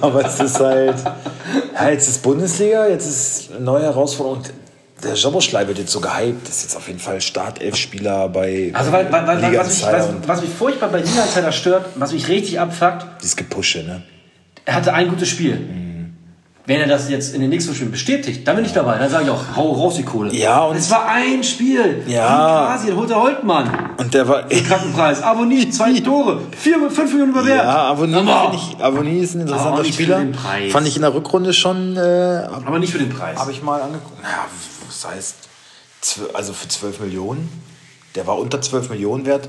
aber es ist halt, ja, jetzt ist Bundesliga, jetzt ist eine neue Herausforderung. Der Joboschlei wird jetzt so gehypt, das ist jetzt auf jeden Fall Startelf-Spieler bei Also, weil, weil, weil, was, mich, was, und was mich furchtbar bei Liga Insider stört, was mich richtig abfuckt, dieses Gepusche, ne? er hatte ein gutes Spiel. Wenn er das jetzt in den nächsten Spielen bestätigt, dann bin ich dabei. Dann sage ich auch, hau raus die Kohle. Ja, und- es war ein Spiel. Ja. Quasi, holt der Holtmann. Und der war. Krankenpreis. Abonnie, zwei Tore. Vier, fünf Millionen über Wert. Ja, finde ich, Avoni ist ein interessanter auch nicht für Spieler. den Preis. Fand ich in der Rückrunde schon, äh, habe Aber nicht für den Preis. hab ich mal angeguckt. Naja, was heißt, also für 12 Millionen. Der war unter 12 Millionen wert.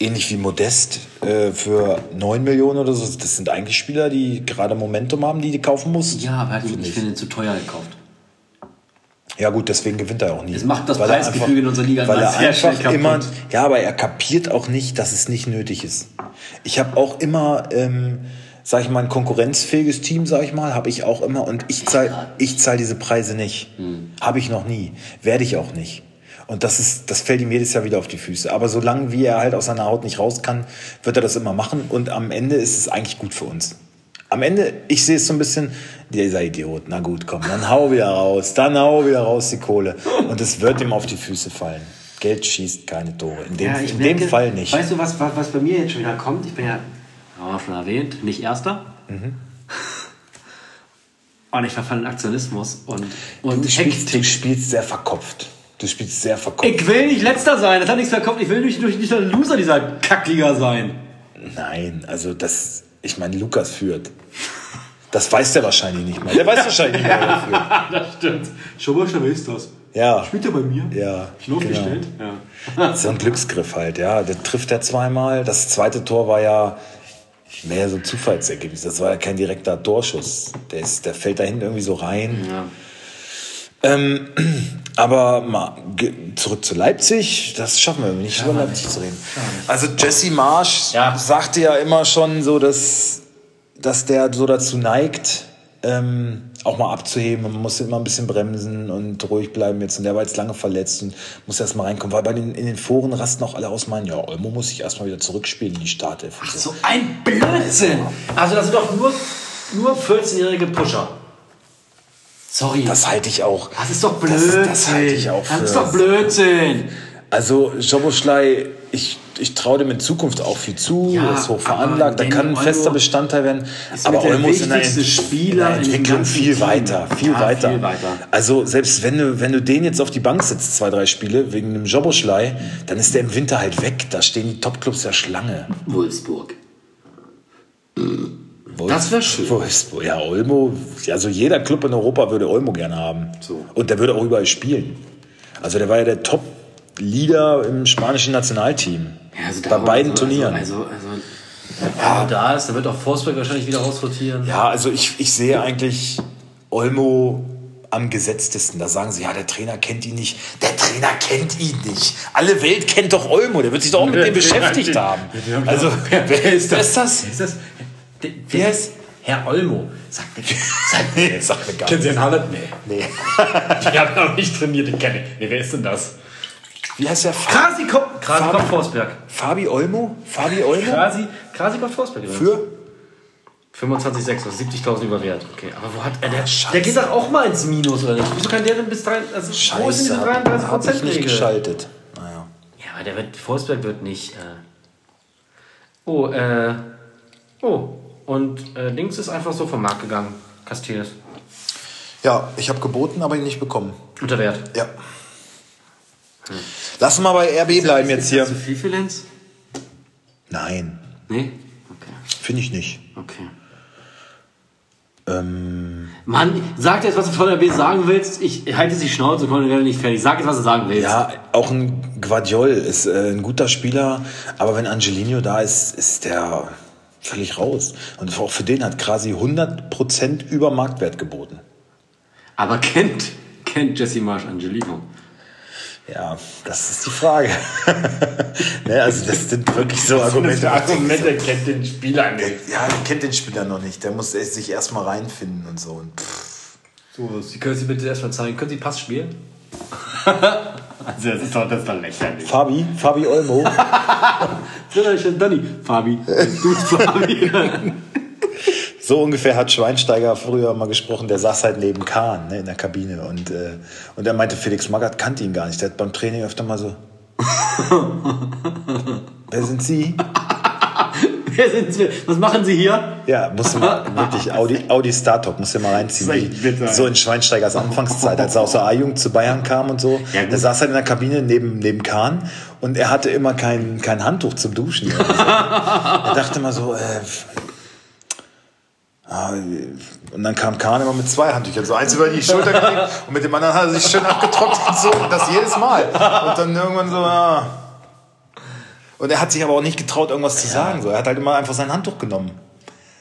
Ähnlich wie Modest äh, für 9 Millionen oder so. Das sind eigentlich Spieler, die gerade Momentum haben, die du kaufen musst. ja, aber er hat ihn zu teuer gekauft. Ja gut, deswegen gewinnt er auch nie. Das macht das er Preisgefüge in unserer Liga weil er sehr schnell einfach kaputt. immer, Ja, aber er kapiert auch nicht, dass es nicht nötig ist. Ich habe auch immer, ähm, sag ich mal, ein konkurrenzfähiges Team, sag ich mal, habe ich auch immer. Und ich zahle ich zahl diese Preise nicht. Hm. Habe ich noch nie. Werde ich auch nicht. Und das, ist, das fällt ihm jedes Jahr wieder auf die Füße. Aber solange wie er halt aus seiner Haut nicht raus kann, wird er das immer machen. Und am Ende ist es eigentlich gut für uns. Am Ende, ich sehe es so ein bisschen, dieser Idiot, na gut, komm, dann hau wieder raus, dann hau wieder raus die Kohle. Und es wird ihm auf die Füße fallen. Geld schießt keine Tore. In dem, Ja, in merke, dem Fall nicht. Weißt du, was, was, was bei mir jetzt schon wieder kommt? Ich bin ja, haben wir schon erwähnt, nicht Erster. Mhm. Und ich verfalle in Aktionismus und, und Du spielst, du spielst sehr verkopft. Du spielst sehr verkopft. Ich will nicht Letzter sein, das hat nichts verkauft. Ich will nicht, nicht, der Loser dieser Kackliga sein. Nein, also das, ich meine, Lukas führt. Das weiß der wahrscheinlich nicht mal. Der weiß wahrscheinlich nicht, wer er führt. das stimmt. Schoberster, wer ist das? Ja, Spielt er bei mir? ja. Ich genau. aufgestellt? Ja. So ein Glücksgriff halt, ja. Der trifft er zweimal. Das zweite Tor war ja mehr so ein Zufallsergebnis. Das war ja kein direkter Torschuss. Der, ist, der fällt da hinten irgendwie so rein. Ja. Ähm, aber mal zurück zu Leipzig, das schaffen wir nicht, über Leipzig zu reden. Also Jesse Marsch Ja. sagte ja immer schon so, dass, dass der so dazu neigt, ähm, auch mal abzuheben. Man muss immer ein bisschen bremsen und ruhig bleiben jetzt. Und der war jetzt lange verletzt und muss erst mal reinkommen. Weil bei den, in den Foren rasten auch alle aus, meinen, ja, Olmo muss sich erstmal wieder zurückspielen in die Startelf. und so. Ein Blödsinn. Also das sind doch nur, nur 14-jährige Pusher. Sorry. Das halte ich auch. Das ist doch Das- Blödsinn. Das, halte ich auch Das für. ist doch Blödsinn. Also Joboschlei, ich ich traue dem in Zukunft auch viel zu. Ja, ist hoch veranlagt, der kann ein fester Bestandteil werden. Aber der Olmo ist in der, Ent- Spieler in der Entwicklung viel weiter, viel, Ja, weiter. viel weiter. Also selbst wenn du, wenn du den jetzt auf die Bank setzt, zwei, drei Spiele, wegen einem Joboschlei, dann ist der im Winter halt weg. Da stehen die Topclubs ja Schlange. Wolfsburg. Das wäre schön. Wolfsburg. Ja, Olmo, also jeder Club in Europa würde Olmo gerne haben. So. Und der würde auch überall spielen. Also der war ja der Top-Leader im spanischen Nationalteam. Ja, also bei beiden also, Turnieren. Also, also, also wenn er da ist, dann wird auch Forsberg wahrscheinlich wieder rausrotieren. Ja, also ich, ich sehe eigentlich Olmo am gesetztesten. Da sagen sie, ja, der Trainer kennt ihn nicht. Der Trainer kennt ihn nicht. Alle Welt kennt doch Olmo. Der wird sich doch auch mit dem beschäftigt haben. Also, wer ist das? das? Ist das? Der, wer ist Herr Olmo? Sagt mir, sagt mir, Nee, sag mir gar Kennen Sie nicht. den Haaland? Nee. Nee. Die haben noch nicht trainiert, den kenne ich. Nee, wer ist denn das? Wie heißt der? Krasi Krasi Fabi- Forsberg. Fabi Olmo? Fabi Olmo? Krasi, Krasi kommt Forsberg. übrigens. Für? 25,6, also 70.000 über Wert. Okay, aber wo hat er, der, Scheiße. der geht doch auch mal ins Minus, oder nicht? Wieso kann der denn bis 3, also wo ist denn diese Scheiße, 33 hab ich nicht geschaltet. Naja. Ja, aber der wird, Forsberg wird nicht. Äh oh, äh. Oh, und äh, links ist einfach so vom Markt gegangen. Castells. Ja, ich habe geboten, aber ihn nicht bekommen. Unter Wert. Ja. Lass mal bei RB bleiben jetzt hier. Zu viel für Lenz? Nein, Nee? Okay, finde ich nicht. okay. Ähm, Mann, sag jetzt, was du von der B sagen willst. Ich halte die Schnauze werde nicht fertig. Sag jetzt, was du sagen willst. ja, auch ein Guardiol ist äh, ein guter Spieler, aber wenn Angelino da ist, ist der völlig raus. Und auch für den hat Krasi 100% über Marktwert geboten. Aber kennt, kennt Jesse Marsch Angelino? Ja, das ist die Frage. ne, also das sind wirklich so Argumente. Argumente kennt den Spieler nicht. Ja, der kennt den Spieler noch nicht. Der muss erst- sich erstmal reinfinden und so. Und. So, Sie können Sie bitte erstmal zeigen. Können Sie Pass spielen? also, das ist doch, das ist doch lächerlich. Fabi, Fabi Olmo. Danny. Fabi. Du bist Fabi. So ungefähr hat Schweinsteiger früher mal gesprochen, der saß halt neben Kahn ne, in der Kabine und, äh, und er meinte, Felix Magath kannte ihn gar nicht. Der hat beim Training öfter mal so. Wer sind Sie? Wer sind Sie? Was machen Sie hier? Ja, musst du mal wirklich Audi, Audi Startalk, musst du mal reinziehen. Bitter, so in Schweinsteigers Anfangszeit, als er aus der A-Jugend zu Bayern kam und so. Ja, der saß halt in der Kabine neben, neben Kahn und er hatte immer kein, kein Handtuch zum Duschen. so. er dachte immer so, äh, und dann kam Kahn immer mit zwei Handtüchern, so eins über die Schulter gelegt und mit dem anderen hat er sich schön abgetrocknet, so, und das jedes Mal. Und dann irgendwann so, ah. Und er hat sich aber auch nicht getraut, irgendwas zu sagen. So. Er hat halt immer einfach sein Handtuch genommen.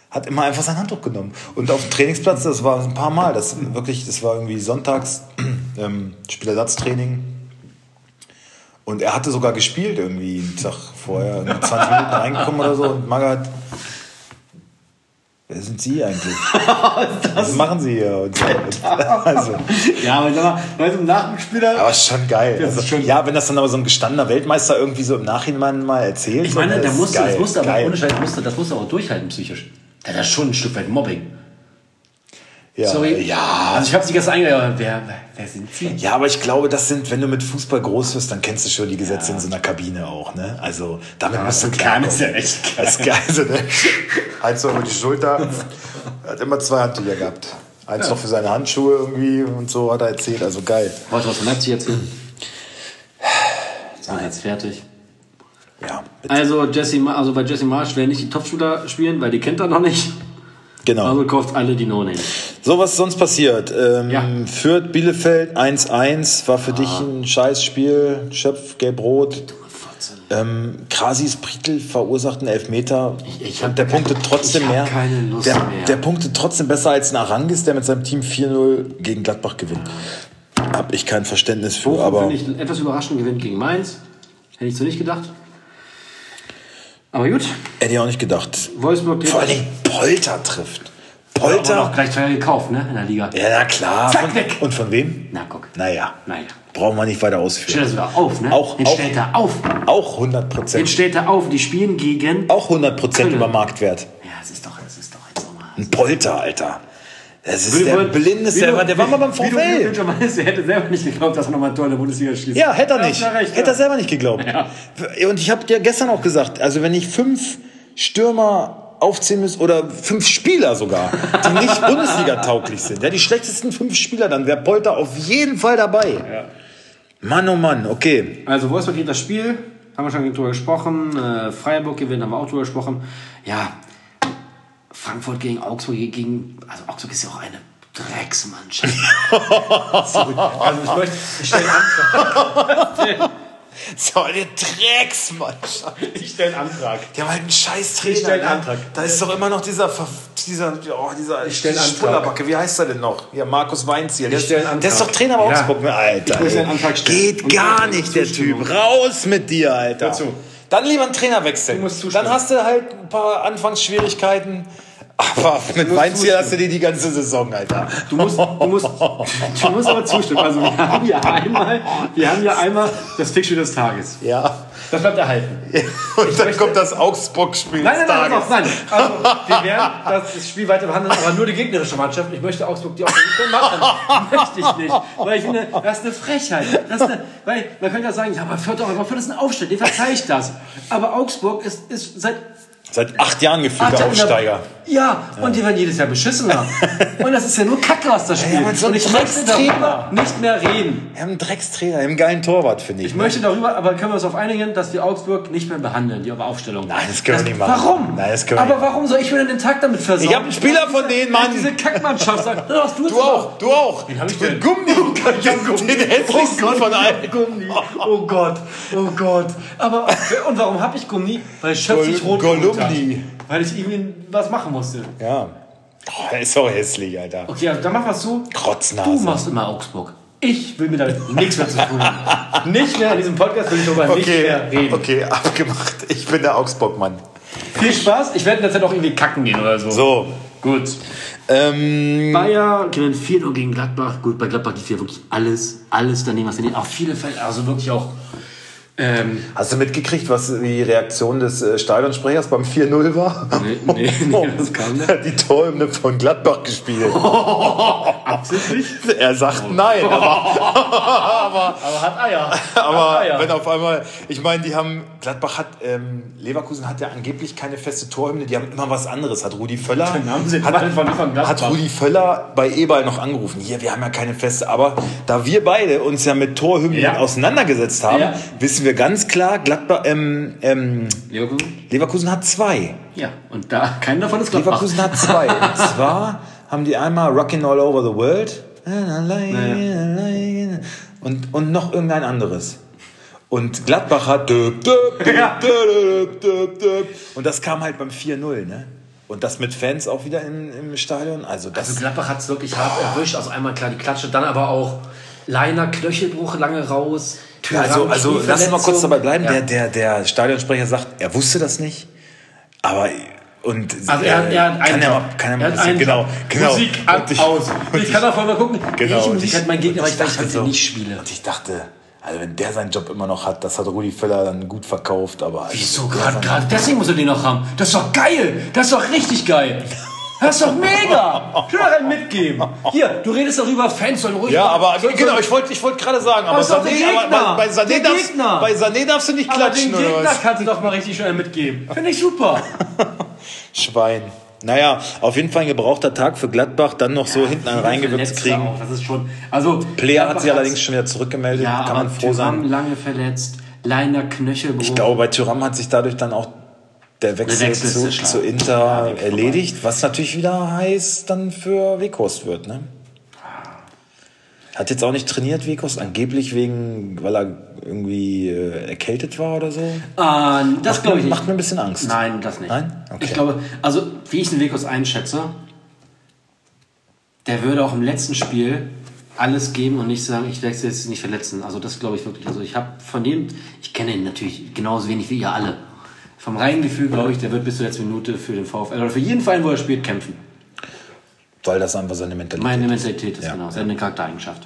Hat immer einfach sein Handtuch genommen. Und auf dem Trainingsplatz, das war ein paar Mal, das wirklich, das war irgendwie sonntags ähm, Spielersatztraining. Und er hatte sogar gespielt irgendwie einen Tag vorher, irgendwie 20 Minuten reingekommen oder so. Und Magath, wer sind Sie eigentlich? Was machen Sie hier? Und so. Also, Ja, aber sag mal, bei so einem Nachwuchsspieler. aber ist schon geil. Das ist Also, schon- ja, wenn das dann aber so ein gestandener Weltmeister irgendwie so im Nachhinein mal erzählt. Ich meine, so, der das musste, ist das musste aber ohne Scheiß, musste, das musste auch durchhalten psychisch. Der hat ja schon ein Stück weit Mobbing. Ja, Sorry. Ja, Also ich habe sie gestern eingegangen. Wer, wer sind Sie? Ja, aber ich glaube, das sind, wenn du mit Fußball groß wirst, dann kennst du schon die Gesetze in so einer Kabine auch, ne? Also damit musst du Kahn klarkommen. ist ja echt geil. Das ist geil, so, ne? Eins noch über die Schulter. Er hat immer zwei Handtücher gehabt. Eins noch für seine Handschuhe irgendwie und so hat er erzählt. Also geil. Wollt ihr was von Leipzig erzählen? Wir jetzt fertig? Ja, Also, Jesse, also bei Jesse Marsch werden nicht die Topshooter spielen, weil die kennt er noch nicht. Genau. Also kauft alle die No-Names. So, was ist sonst passiert? Ähm, Ja. Fürth, Bielefeld 1-1 war für dich ein Scheißspiel. Schöpf, Gelb-Rot. Ähm, Krasis Prietl verursacht einen Elfmeter Ich- ich hab der punktet trotzdem ich mehr. keine Lust der, mehr. der punktet trotzdem besser als ein Arangis, der mit seinem Team 4-0 gegen Gladbach gewinnt. Hab ich kein Verständnis für, Bochum aber finde ich etwas überraschend gewinnt gegen Mainz. Hätte ich so nicht gedacht. Aber gut, hätte ich auch nicht gedacht. Wolfsburg Vor allen Dingen Polter trifft. Polter? noch gleich teuer gekauft, ne? In der Liga. Ja, na klar. Zack, weg. Und von wem? Na, guck. Naja, Naja. brauchen wir nicht weiter Stellt ausführen. er sogar auf, ne? Auch- Den auch- stellt er auf. Auch 100 Den Prozent. stellt er auf. Die spielen gegen. Auch 100 Prozent über Marktwert. Ja, es ist doch, es ist doch jetzt nochmal. Ein Polter, Alter. Das ist der blindeste, der, der war mal beim Wie du VfL. Meinst, er hätte selber nicht geglaubt, dass er nochmal ein Tor in der Bundesliga schießt. Ja, hätte er Ja, nicht. recht, hätte ja. er selber nicht geglaubt. Ja. Und ich habe dir gestern auch gesagt, also wenn ich fünf Stürmer aufzählen muss oder fünf Spieler sogar, die nicht Bundesliga-tauglich sind, ja, die schlechtesten fünf Spieler, dann wäre Polter auf jeden Fall dabei. Mann, oh Mann, okay. Also Wolfsburg geht das Spiel, haben wir schon drüber gesprochen. Äh, Freiburg gewinnt, haben wir auch drüber gesprochen. Ja, Frankfurt gegen Augsburg gegen, also Augsburg ist ja auch eine Drecksmannschaft. Sorry. also ich möchte, ich stelle einen Antrag. So eine Drecksmannschaft. Ich stelle einen Antrag. Die haben halt einen scheiß Ich stell Trainer. einen Ne? Antrag. Da ist doch immer noch dieser, Ver- dieser, oh, dieser Ich stell einen Antrag. Spullerbacke. Wie heißt er denn noch? Ja, Markus Weinziel. Ich stell einen der ist Antrag. doch Trainer bei Ja. Augsburg. Alter, Ich muss einen Antrag stellen. Geht gar ich- nicht, der. Typ. Raus mit dir, Alter. Hör zu. Dann lieber einen Trainer wechseln. Du musst zustimmen. Dann hast du halt ein paar Anfangsschwierigkeiten. Aber mit Weinziel zustimmen. hast du die die ganze Saison, Alter. Du musst, du musst, du musst aber zustimmen. Also wir haben ja einmal, wir haben ja einmal das Fixture des Tages. Ja. Das bleibt erhalten. Und dann kommt das Augsburg-Spiel Nein, nein, nein, nein, nein. Also, wir werden das Spiel weiter behandeln, aber nur die gegnerische Mannschaft. Ich möchte Augsburg die auch nicht machen. Möchte ich nicht. Weil ich finde, das ist eine Frechheit. Das ist eine, weil man könnte ja sagen, ja, aber Fürth aber Fürth ist ein Aufstieg, den verzeih ich das. Aber Augsburg ist, ist seit Seit acht Jahren gefühlt in der- Aufsteiger. Ja, und die werden jedes Jahr beschissener. und das ist ja nur Kacke, was das Spiel. aber so und ich möchte darüber nicht mehr reden. Wir haben einen Dreckstrainer, wir haben einen geilen Torwart, finde ich. Ich möchte darüber, aber können wir uns auf einigen, dass wir Augsburg nicht mehr behandeln, die Aufstellung. Nein, das können wir nicht machen. Warum? Nein, das können wir aber nicht warum soll ich mir denn den Tag damit versauen? Ich hab einen Spieler von denen, Mann. Diese Kackmannschaft sagt, na, was du, Du auch, du auch. Wen hab ich Mit denn? Gummi. Ich hab Gummi. Den hässlichsten von allen. Gummi. Oh Gott, oh Gott. Aber, und warum habe ich Gummi? Weil Schöpf sich rot. Golumni. Weil ich irgendwie was machen musste. Ja. Oh, er ist auch hässlich, Alter. Okay, also dann machen wir es so. Krotznase. Du machst immer Augsburg. Ich will mir damit nichts mehr zu tun haben. Nicht mehr in diesem Podcast will ich darüber nicht Okay, mehr reden. okay, abgemacht. Ich bin der Augsburg-Mann. Viel Spaß. Ich werde in der Zeit auch irgendwie kacken gehen oder so. So. Gut. Ähm, Bayern gewinnt 4 gegen Gladbach. Gut, bei Gladbach lief ja wirklich alles, alles daneben, was daneben. Auch viele Fälle, also wirklich auch. Ähm, hast du mitgekriegt, was die Reaktion des äh, Stadionsprechers beim 4-0 war? nee, nee, nee, was kam Er da? hat die Torhymne von Gladbach gespielt. Absichtlich? Er sagt nein, aber Aber hat Eier. Aber hat Eier. wenn auf einmal, ich meine, die haben, Gladbach hat, ähm, Leverkusen hat ja angeblich keine feste Torhymne, die haben immer was anderes. Hat Rudi Völler, sie hat, hat Rudi Völler bei Eberl noch angerufen. Hier, wir haben ja keine feste, aber da wir beide uns ja mit Torhymnen Ja. auseinandergesetzt haben, Ja. wissen wir ganz klar, Gladbach, ähm, ähm, Leverkusen? Leverkusen hat zwei. Ja, und da, keiner davon ist Gladbach. Leverkusen hat zwei. Und zwar haben die einmal Rockin' All Over the World und, und noch irgendein anderes. Und Gladbach hat Ja. und das kam halt beim 4-0, ne? Und das mit Fans auch wieder im, im Stadion. Also das Also Gladbach hat es wirklich hart erwischt. Also einmal klar die Klatsche, dann aber auch Leiner, Knöchelbruch lange raus. Ja, also, also lass uns mal kurz dabei bleiben. Ja. Der, der, der Stadionsprecher sagt, er wusste das nicht. Aber und Also er, hat- er hat einen kann er mal, kann er er hat einen genau, genau. Musik an, ich- aus. und ich kann auch vorher mal gucken, Genau. welche Musik ich- hat mein Gegner, weil ich weiß, dachte so- ich nicht spiele. Und ich dachte, also wenn der seinen Job immer noch hat, das hat Rudi Völler dann gut verkauft, aber. also Wieso der gerade? gerade Deswegen muss er den noch haben. Das ist doch geil. Das ist doch richtig geil. Das ist doch mega. Ich will doch einen mitgeben. Hier, du redest darüber, Fans sollen ruhig Ja, aber So- genau, so- ich wollte ich wollte gerade sagen, aber, Sané, aber bei, bei, Sané darfst, bei Sané darfst du nicht aber den klatschen oder Gegner kannst du doch mal richtig schön mitgeben. Finde ich super. Schwein. Naja, auf jeden Fall ein gebrauchter Tag für Gladbach, dann noch so hinten einen reingewirkt zu kriegen. auch, Das ist schon. Also, Player hat sich allerdings schon wieder zurückgemeldet, Ja, kann man froh Thuram sein. lange verletzt. Leiner Knöchelbruch. Ich glaube, bei Thuram hat sich dadurch dann auch der Wechsel, Der Wechsel zu, zu Inter Ja, erledigt, was natürlich wieder heiß dann für Weghorst wird. Ne? Hat jetzt auch nicht trainiert, Weghorst, angeblich wegen, weil er irgendwie äh, erkältet war oder so. Ah, das glaube ich nicht. Macht mir ein bisschen Angst. Nein, das nicht. Nein? Okay. Ich glaube, also wie ich den Vegas einschätze, der würde auch im letzten Spiel alles geben und nicht sagen, ich wechsle jetzt nicht verletzen. Also das glaube ich wirklich. Also ich habe von dem, ich kenne ihn natürlich genauso wenig wie ihr alle. Vom reinen Gefühl glaube ich, der wird bis zur letzten Minute für den VfL oder für jeden Verein, wo er spielt, kämpfen. Weil das einfach seine Mentalität Meine Mentalität ist Ja. genau, seine Charaktereigenschaft.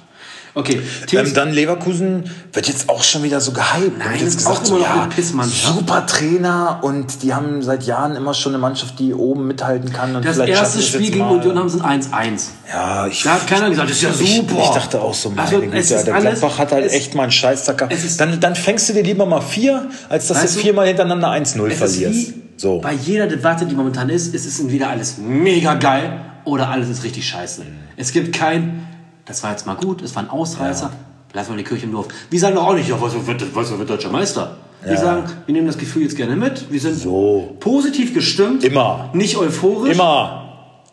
Okay, Ähm, dann Leverkusen wird jetzt auch schon wieder so gehypt. Nein, jetzt ist auch immer noch eine Pissmannschaft. super Trainer und die haben seit Jahren immer schon eine Mannschaft, die oben mithalten kann. Und das erste Spiel gegen. Union haben sie ein 1-1. Ja, ich, Da hat keiner gesagt, das ist ja ich, super. Ich dachte auch so, meine Also, Güte, ist der alles- Gladbach hat halt echt mal einen ist- Dann, dann fängst du dir lieber mal vier, als dass Weißt du viermal hintereinander 1-0 Es ist verlierst. So. bei jeder Debatte, die momentan ist, ist es entweder alles mega geil oder alles ist richtig scheiße. Es gibt kein, das war jetzt mal gut, es war ein Ausreißer, lassen wir die Kirche im Dorf. Wir sagen doch auch nicht, ja, was wird, was wird deutscher Meister? Wir Ja. sagen, wir nehmen das Gefühl jetzt gerne mit, wir sind So. positiv gestimmt, Immer. nicht euphorisch. Immer.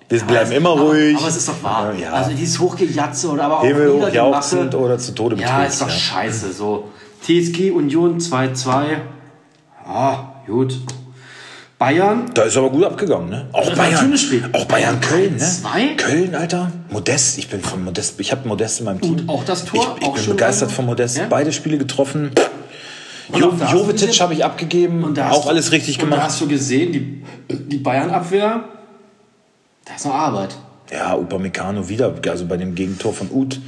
Wir bleiben immer aber, ruhig. Aber es ist doch wahr. Ja. Also dieses Hochgejatze oder aber auch Himmel hoch Niedergemache. jauchzend oder zu Tode Ja, betrübt. ist doch scheiße. So. TSG Union 2-2. Ah, gut. Bayern. Da ist aber gut abgegangen, ne? Auch Bayern. Auch Bayern Köln, ne? Zwei? Köln, Alter. Modest, ich bin von Modest, ich habe Modest in meinem Team. Und auch das Tor, Ich, ich bin begeistert von Modest. Ja? Beide Spiele getroffen. Jo, Jovetic habe ich abgegeben. Und da hast auch du- alles richtig und Da gemacht. hast du gesehen, die, die Bayern-Abwehr, da ist noch Arbeit. Ja, Upamecano wieder, also bei dem Gegentor von Uth.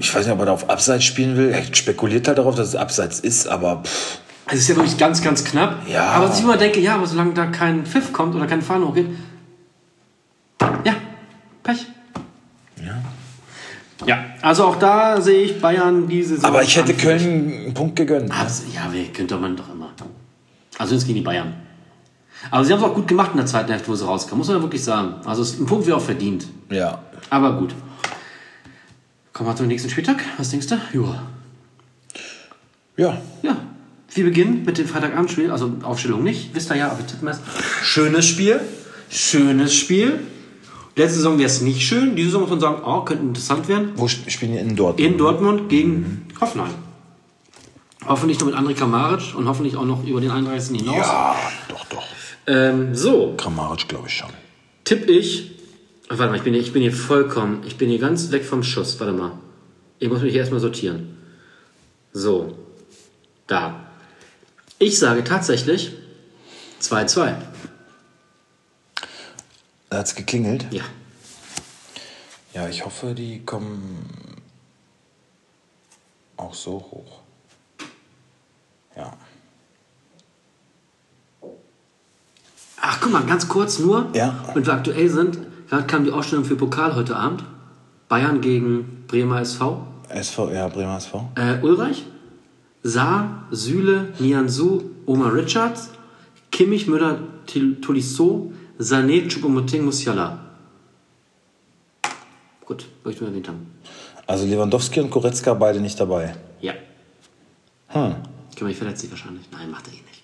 Ich weiß nicht, ob er da auf Abseits spielen will. Er spekuliert halt darauf, dass es Abseits ist, aber pff, Es ist ja wirklich ganz, ganz knapp. Ja. Aber dass ich immer denke, ja, aber solange da kein Pfiff kommt oder keine Fahne hochgeht, ja, Pech. ja. Ja, also auch da sehe ich Bayern diese Saison. Aber ich hätte anfällig. Köln einen Punkt gegönnt. Abs- Ja, könnte man doch immer. Also jetzt gegen die Bayern. Aber sie haben es auch gut gemacht in der zweiten Hälfte, wo sie rauskamen, muss man ja wirklich sagen. Also es- ein Punkt wäre auch verdient. Ja. Aber gut. Kommen wir zum nächsten Spieltag. Was denkst du? Ja. Ja. Ja. Wir beginnen mit dem Freitagabendspiel, also Aufstellung nicht, wisst ihr ja, aber wir tippen es. Schönes Spiel, schönes Spiel. Letzte Saison wäre es nicht schön, diese Saison muss man sagen, oh, könnte interessant werden. Wo sp- spielen die in Dortmund? In Dortmund gegen Hoffenheim. Hoffentlich noch mit André Kramaric und hoffentlich auch noch über den 31. hinaus. ja, doch, doch. Ähm, so, Kramaric glaube ich schon. tipp ich. Ach, warte mal, ich bin, hier, ich bin hier vollkommen. Ich bin hier ganz weg vom Schuss. Warte mal. Ich muss mich hier erstmal sortieren. So. Da. Ich sage tatsächlich 2-2. Da hat es geklingelt. Ja. Ja, ich hoffe, die kommen auch so hoch. Ja. Ach, guck mal, ganz kurz nur. Ja. Wenn wir aktuell sind, gerade kam die Ausstellung für Pokal heute Abend. Bayern gegen Bremer SV. SV, ja, Bremer SV. Äh, Ulreich, Saar, Süle, Nianzu, Omar Richards, Kimmich, Müller, Tolisso, Sané, Choupo-Moting, Musiala. Gut, wollte ich nur erwähnt haben. Also Lewandowski und Goretzka beide nicht dabei. Ja. Hm. Kimmich verletzt sich wahrscheinlich. Nein, macht er eh nicht.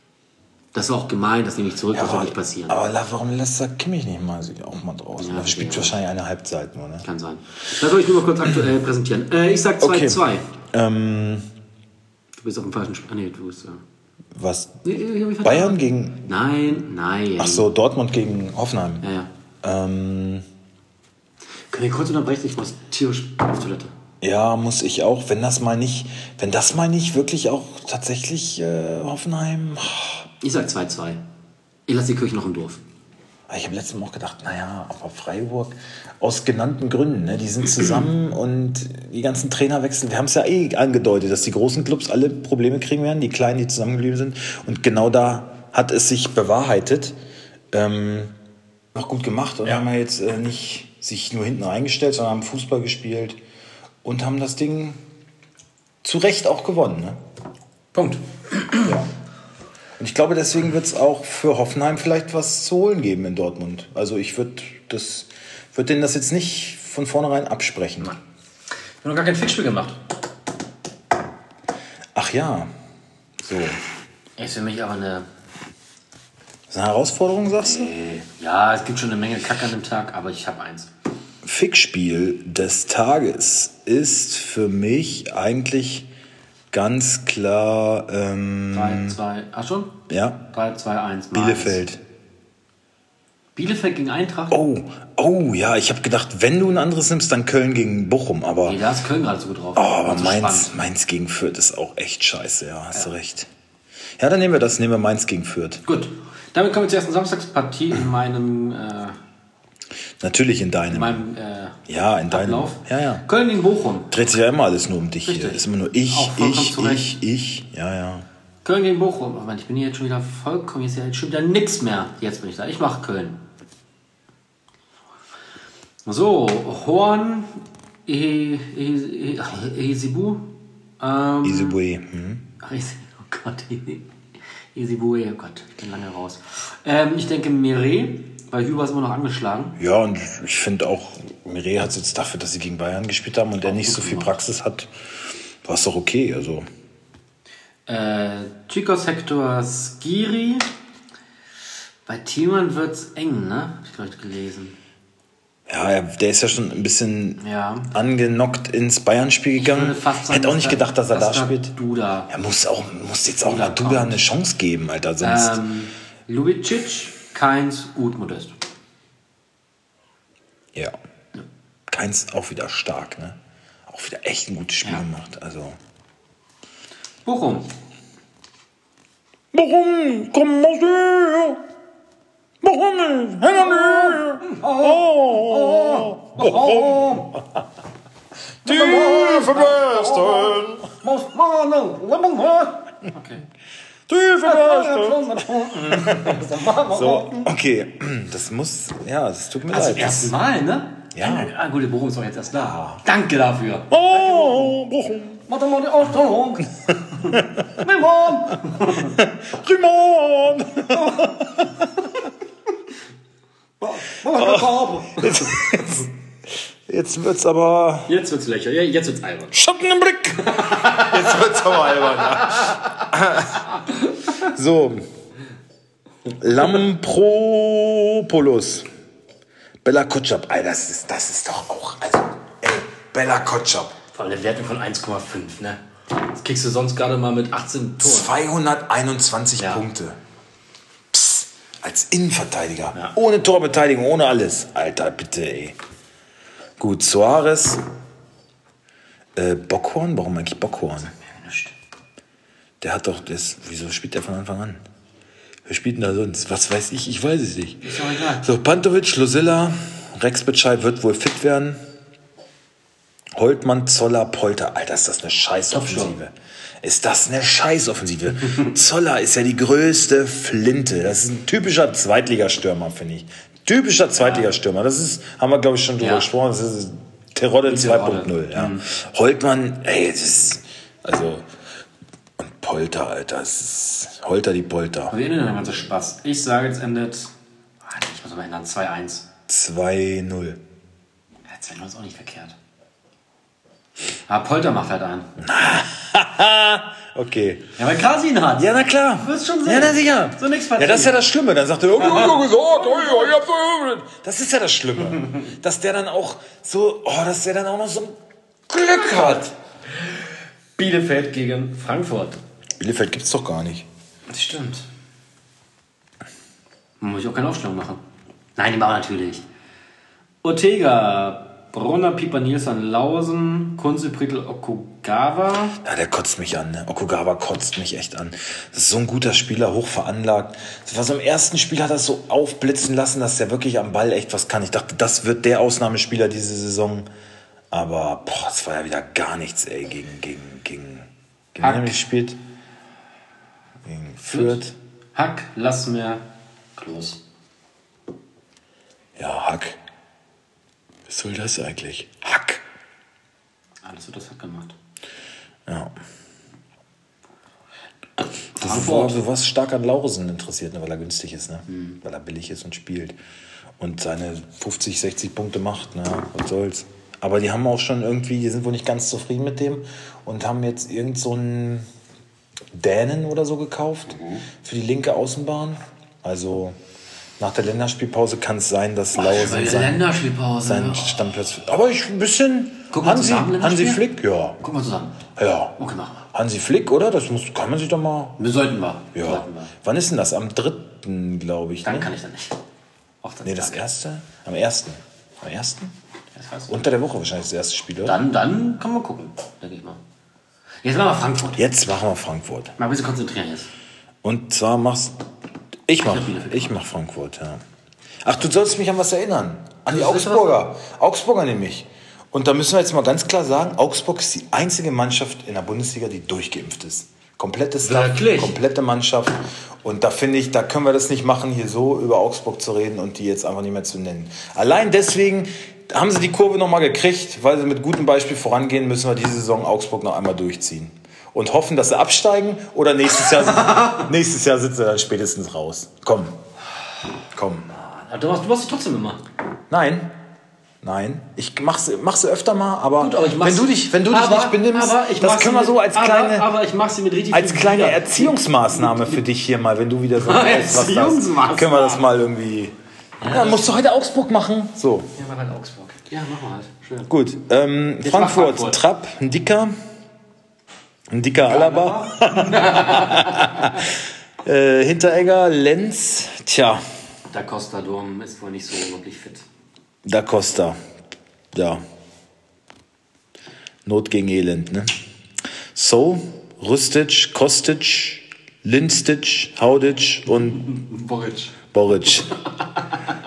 Das war auch gemein, das nehme ich zurück, das wird nicht passieren. aber warum lässt er Kimmich nicht mal sich auch mal draußen? Ja, er spielt ja. wahrscheinlich eine Halbzeit nur, ne? Kann sein. Das soll ich nur mal kurz aktuell präsentieren. Äh, ich sag 2-2. Ähm, Du bist auf dem falschen Spiel. Ah, nee, du bist. Äh, was? nee, Bayern gegen. Nein, nein. Ach so, Dortmund gegen Hoffenheim. Ja, ja. Ähm, Können wir kurz unterbrechen? Ich muss tierisch auf Toilette. ja, muss ich auch. Wenn das mal nicht, wenn das mal nicht wirklich auch tatsächlich äh, Hoffenheim. Ich sag 2-2. Ich lasse die Kirche noch im Dorf. Ich habe letztes Mal auch gedacht, naja, aber Freiburg aus genannten Gründen, ne, die sind zusammen und die ganzen Trainerwechsel, wir haben es ja eh angedeutet, dass die großen Clubs alle Probleme kriegen werden, die kleinen, die zusammengeblieben sind. Und genau da hat es sich bewahrheitet. Ähm, noch gut gemacht und haben ja jetzt äh, nicht sich nur hinten reingestellt, sondern haben Fußball gespielt und haben das Ding zu Recht auch gewonnen. Ne? Punkt. Ja. Und ich glaube, deswegen wird es auch für Hoffenheim vielleicht was zu holen geben in Dortmund. Also ich würde das würd denen das jetzt nicht von vornherein absprechen. Wir haben noch gar kein Fixspiel gemacht. Ach ja. So. Ist für mich aber eine. Das ist eine Herausforderung, sagst du? Ja, es gibt schon eine Menge Kack an dem Tag, aber ich habe eins. Fickspiel des Tages ist für mich eigentlich ganz klar ähm, 3, 2, ach schon? ja, 3, 2, 1. Bielefeld. Bielefeld gegen Eintracht? Oh, oh ja, ich habe gedacht, wenn du ein anderes nimmst, dann Köln gegen Bochum, aber Nee, da ist Köln gerade so gut drauf. Oh, aber Also Mainz, spannend. Mainz gegen Fürth ist auch echt scheiße, ja, hast du recht. Ja, dann nehmen wir das, nehmen wir Mainz gegen Fürth. Gut. Damit kommen wir zur ersten Samstagspartie in meinem. Äh, Natürlich in deinem. In meinem äh, ja, in deinem. Ablauf. Ja, ja. Köln gegen Bochum. Dreht sich ja immer alles nur um dich hier. Richtig. Ist immer nur ich, ich, ich, ich. Ja, ja. Köln gegen Bochum. Oh Mann, ich bin hier jetzt schon wieder vollkommen. Jetzt, stimmt ja nichts mehr. Jetzt bin ich da. Ich mache Köln. So, Horn, E- E- E- Esibu. Ähm, Isibue. Mhm. Oh Gott. Esibue, oh Gott, ich bin lange raus. Ähm, ich denke Mire, weil Hüber ist immer noch angeschlagen. Ja, und ich finde auch, Mireille hat jetzt dafür, dass sie gegen Bayern gespielt haben und der nicht so viel Praxis hat, war es doch okay. Also, Äh, Chicos Hector Skiri. Bei Thielmann wird's eng, ne? Hab ich ich gelesen. ja, er- der ist ja schon ein bisschen Ja. angenockt ins Bayern-Spiel gegangen. sagen, Hätte auch nicht gedacht, dass er da da spielt. Duda. Er muss auch, muss jetzt auch mal Duda Duda eine Chance geben, Alter. Sonst. Ähm, Lubicic, Keins, Uth, Modest. ja. Keins auch wieder stark, ne? Auch wieder echt ein gutes Spiel Ja. gemacht. Also. Bochum. Warum? Komm aus dir! Nicht? Häng an dir! Oh! Warum? Tiefe Westen! Okay. Tiefe Westen! So, okay. Das muss, ja, das tut mir Also leid. ersten Mal, ne? Ja. Ah, gut, der Bochum ist doch jetzt erst da. Danke dafür. Oh, Bochum! Warte mal die Ausstellung. Simon. Simon! Jetzt, jetzt, jetzt wird's aber. Jetzt wird's lächerlich. Jetzt wird's albern. Schatten im Blick! Jetzt wird's aber albern. Ja. So. Lampropoulos. Bella Kotschap. Alter, das ist, das ist doch auch. Also, ey, Bella Kotschap. Vor allem eine Wertung von 1,5, ne? Das kriegst du sonst gerade mal mit 18 Toren. 221 Ja. Punkte. Psst, als Innenverteidiger. Ja. Ohne Torbeteiligung, ohne alles. Alter, bitte, ey. Gut, Soares. Äh, Bockhorn? Warum eigentlich Bockhorn? Der hat doch das. Wieso spielt der von Anfang an? Wer spielt denn da sonst? Was weiß ich? Ich weiß es nicht. Ist doch egal. So, Pantovic, Losilla, Rex Bitschei wird wohl fit werden. Holtmann, Zoller, Polter. Alter, ist das eine Scheißoffensive. Ist das eine Scheißoffensive. Zoller ist ja die größte Flinte. Das ist ein typischer Zweitligastürmer, finde ich. Typischer Zweitligastürmer. Das ist, haben wir, glaube ich, schon drüber gesprochen. Das ist Terodde Terodde. 2.0. Ja. Holtmann, ey, das ist, also, und Polter, Alter, das ist Holter die Polter. Wir erinnern den ganzen Spaß. Ich sage, jetzt endet. Ah, ich muss mal ändern. 2-1. 2-0. Ja, 2-0 ist auch nicht verkehrt. Ah, Polter macht halt einen. Okay. Ja, weil Kasi ihn hat. Ja, na klar. Wirst schon sehen. Ja, na sicher. So nichts Ja, das ist ja das Schlimme. Dann sagt er, oh, ich hab doch gesagt, oh, ja, ich hab so- Das ist ja das Schlimme. dass der dann auch so, oh, dass der dann auch noch so ein Glück hat. Bielefeld gegen Frankfurt. Bielefeld gibt's doch gar nicht. Das stimmt. Muss ich auch keine Aufstellung machen. Nein, die machen natürlich. Ortega, Brunner, Pieper, Nielsen, Lausen, Kunze, Prittl, Okugawa. Ja, der kotzt mich an. Ne? Okugawa kotzt mich echt an. Das ist so ein guter Spieler, hoch veranlagt. Das war so im ersten Spiel hat er es so aufblitzen lassen, dass der wirklich am Ball echt was kann. Ich dachte, das wird der Ausnahmespieler diese Saison. Aber boah, das war ja wieder gar nichts, ey, gegen, gegen, gegen, gegen Hack. gespielt? Gegen Fürth. Hack, Lassmer, Klos. Ja, Hack. Was soll das eigentlich? Hack. Alles wird das Hack gemacht. Ja. War, Frankfurt. du warst stark an Laurensen interessiert, ne, weil er günstig ist, ne? weil er billig ist und spielt. Und seine 50, 60 Punkte macht, ne? was soll's. Aber die haben auch schon irgendwie, die sind wohl nicht ganz zufrieden mit dem und haben jetzt irgend so einen Dänen oder so gekauft für die linke Außenbahn. Also nach der Länderspielpause kann es sein, dass der sein, seinen Stammplatz. Aber ich ein bisschen. Gucken wir Hansi, zusammen Hansi? Flick, ja. Gucken wir zusammen. Ja. Okay, machen wir. Hansi Flick, oder? Das muss, kann man sich doch mal. Wir sollten wir. Ja. Sollten wir. Wann ist denn das? Am dritten, glaube ich. Dann ne? kann ich dann nicht. Auch dann Nee, das Tag. erste? Am ersten. Am ersten? Das heißt, Unter der Woche wahrscheinlich das erste Spiel, oder? dann, dann kann man gucken, denke ich mal. Jetzt machen wir Frankfurt. Jetzt machen wir Frankfurt. Mal ein bisschen konzentrieren jetzt. Und zwar machst. Ich mach, ich mach Frankfurt, ja. Ach, du sollst mich an was erinnern. An die Augsburger. Augsburger nämlich. Und da müssen wir jetzt mal ganz klar sagen, Augsburg ist die einzige Mannschaft in der Bundesliga, die durchgeimpft ist. Komplettes Staff, komplette Mannschaft. Und da finde ich, da können wir das nicht machen, hier so über Augsburg zu reden und die jetzt einfach nicht mehr zu nennen. Allein deswegen haben sie die Kurve nochmal gekriegt, weil sie mit gutem Beispiel vorangehen, müssen wir diese Saison Augsburg noch einmal durchziehen. Und hoffen, dass sie absteigen oder nächstes Jahr, nächstes Jahr sitzen sie dann spätestens raus. Komm. Komm. Aber Du machst, du machst dich trotzdem immer. Nein. Nein. Ich mach's, mach's öfter mal, aber, Gut, aber wenn du dich, wenn du dich aber- nicht benimmst, aber ich das können wir so als aber- kleine, aber richtig als kleine. Erziehungsmaßnahme für dich hier mal, wenn du wieder so weißt, was können wir das mal irgendwie. Ja, dann musst du heute Augsburg machen. So, Ja, mach halt Augsburg. Ja, mach mal halt. Schön. gut. Ähm, Frankfurt, Frankfurt. Trapp, ein dicker. Ein dicker Alaba. äh, Hinteregger, Lenz, tja, Da Costa Dom ist wohl nicht so wirklich fit. Da Costa. Ja. Not gegen Elend, ne? So, Rustic, Kostic, Linstic, Haudic und Boric. Boric.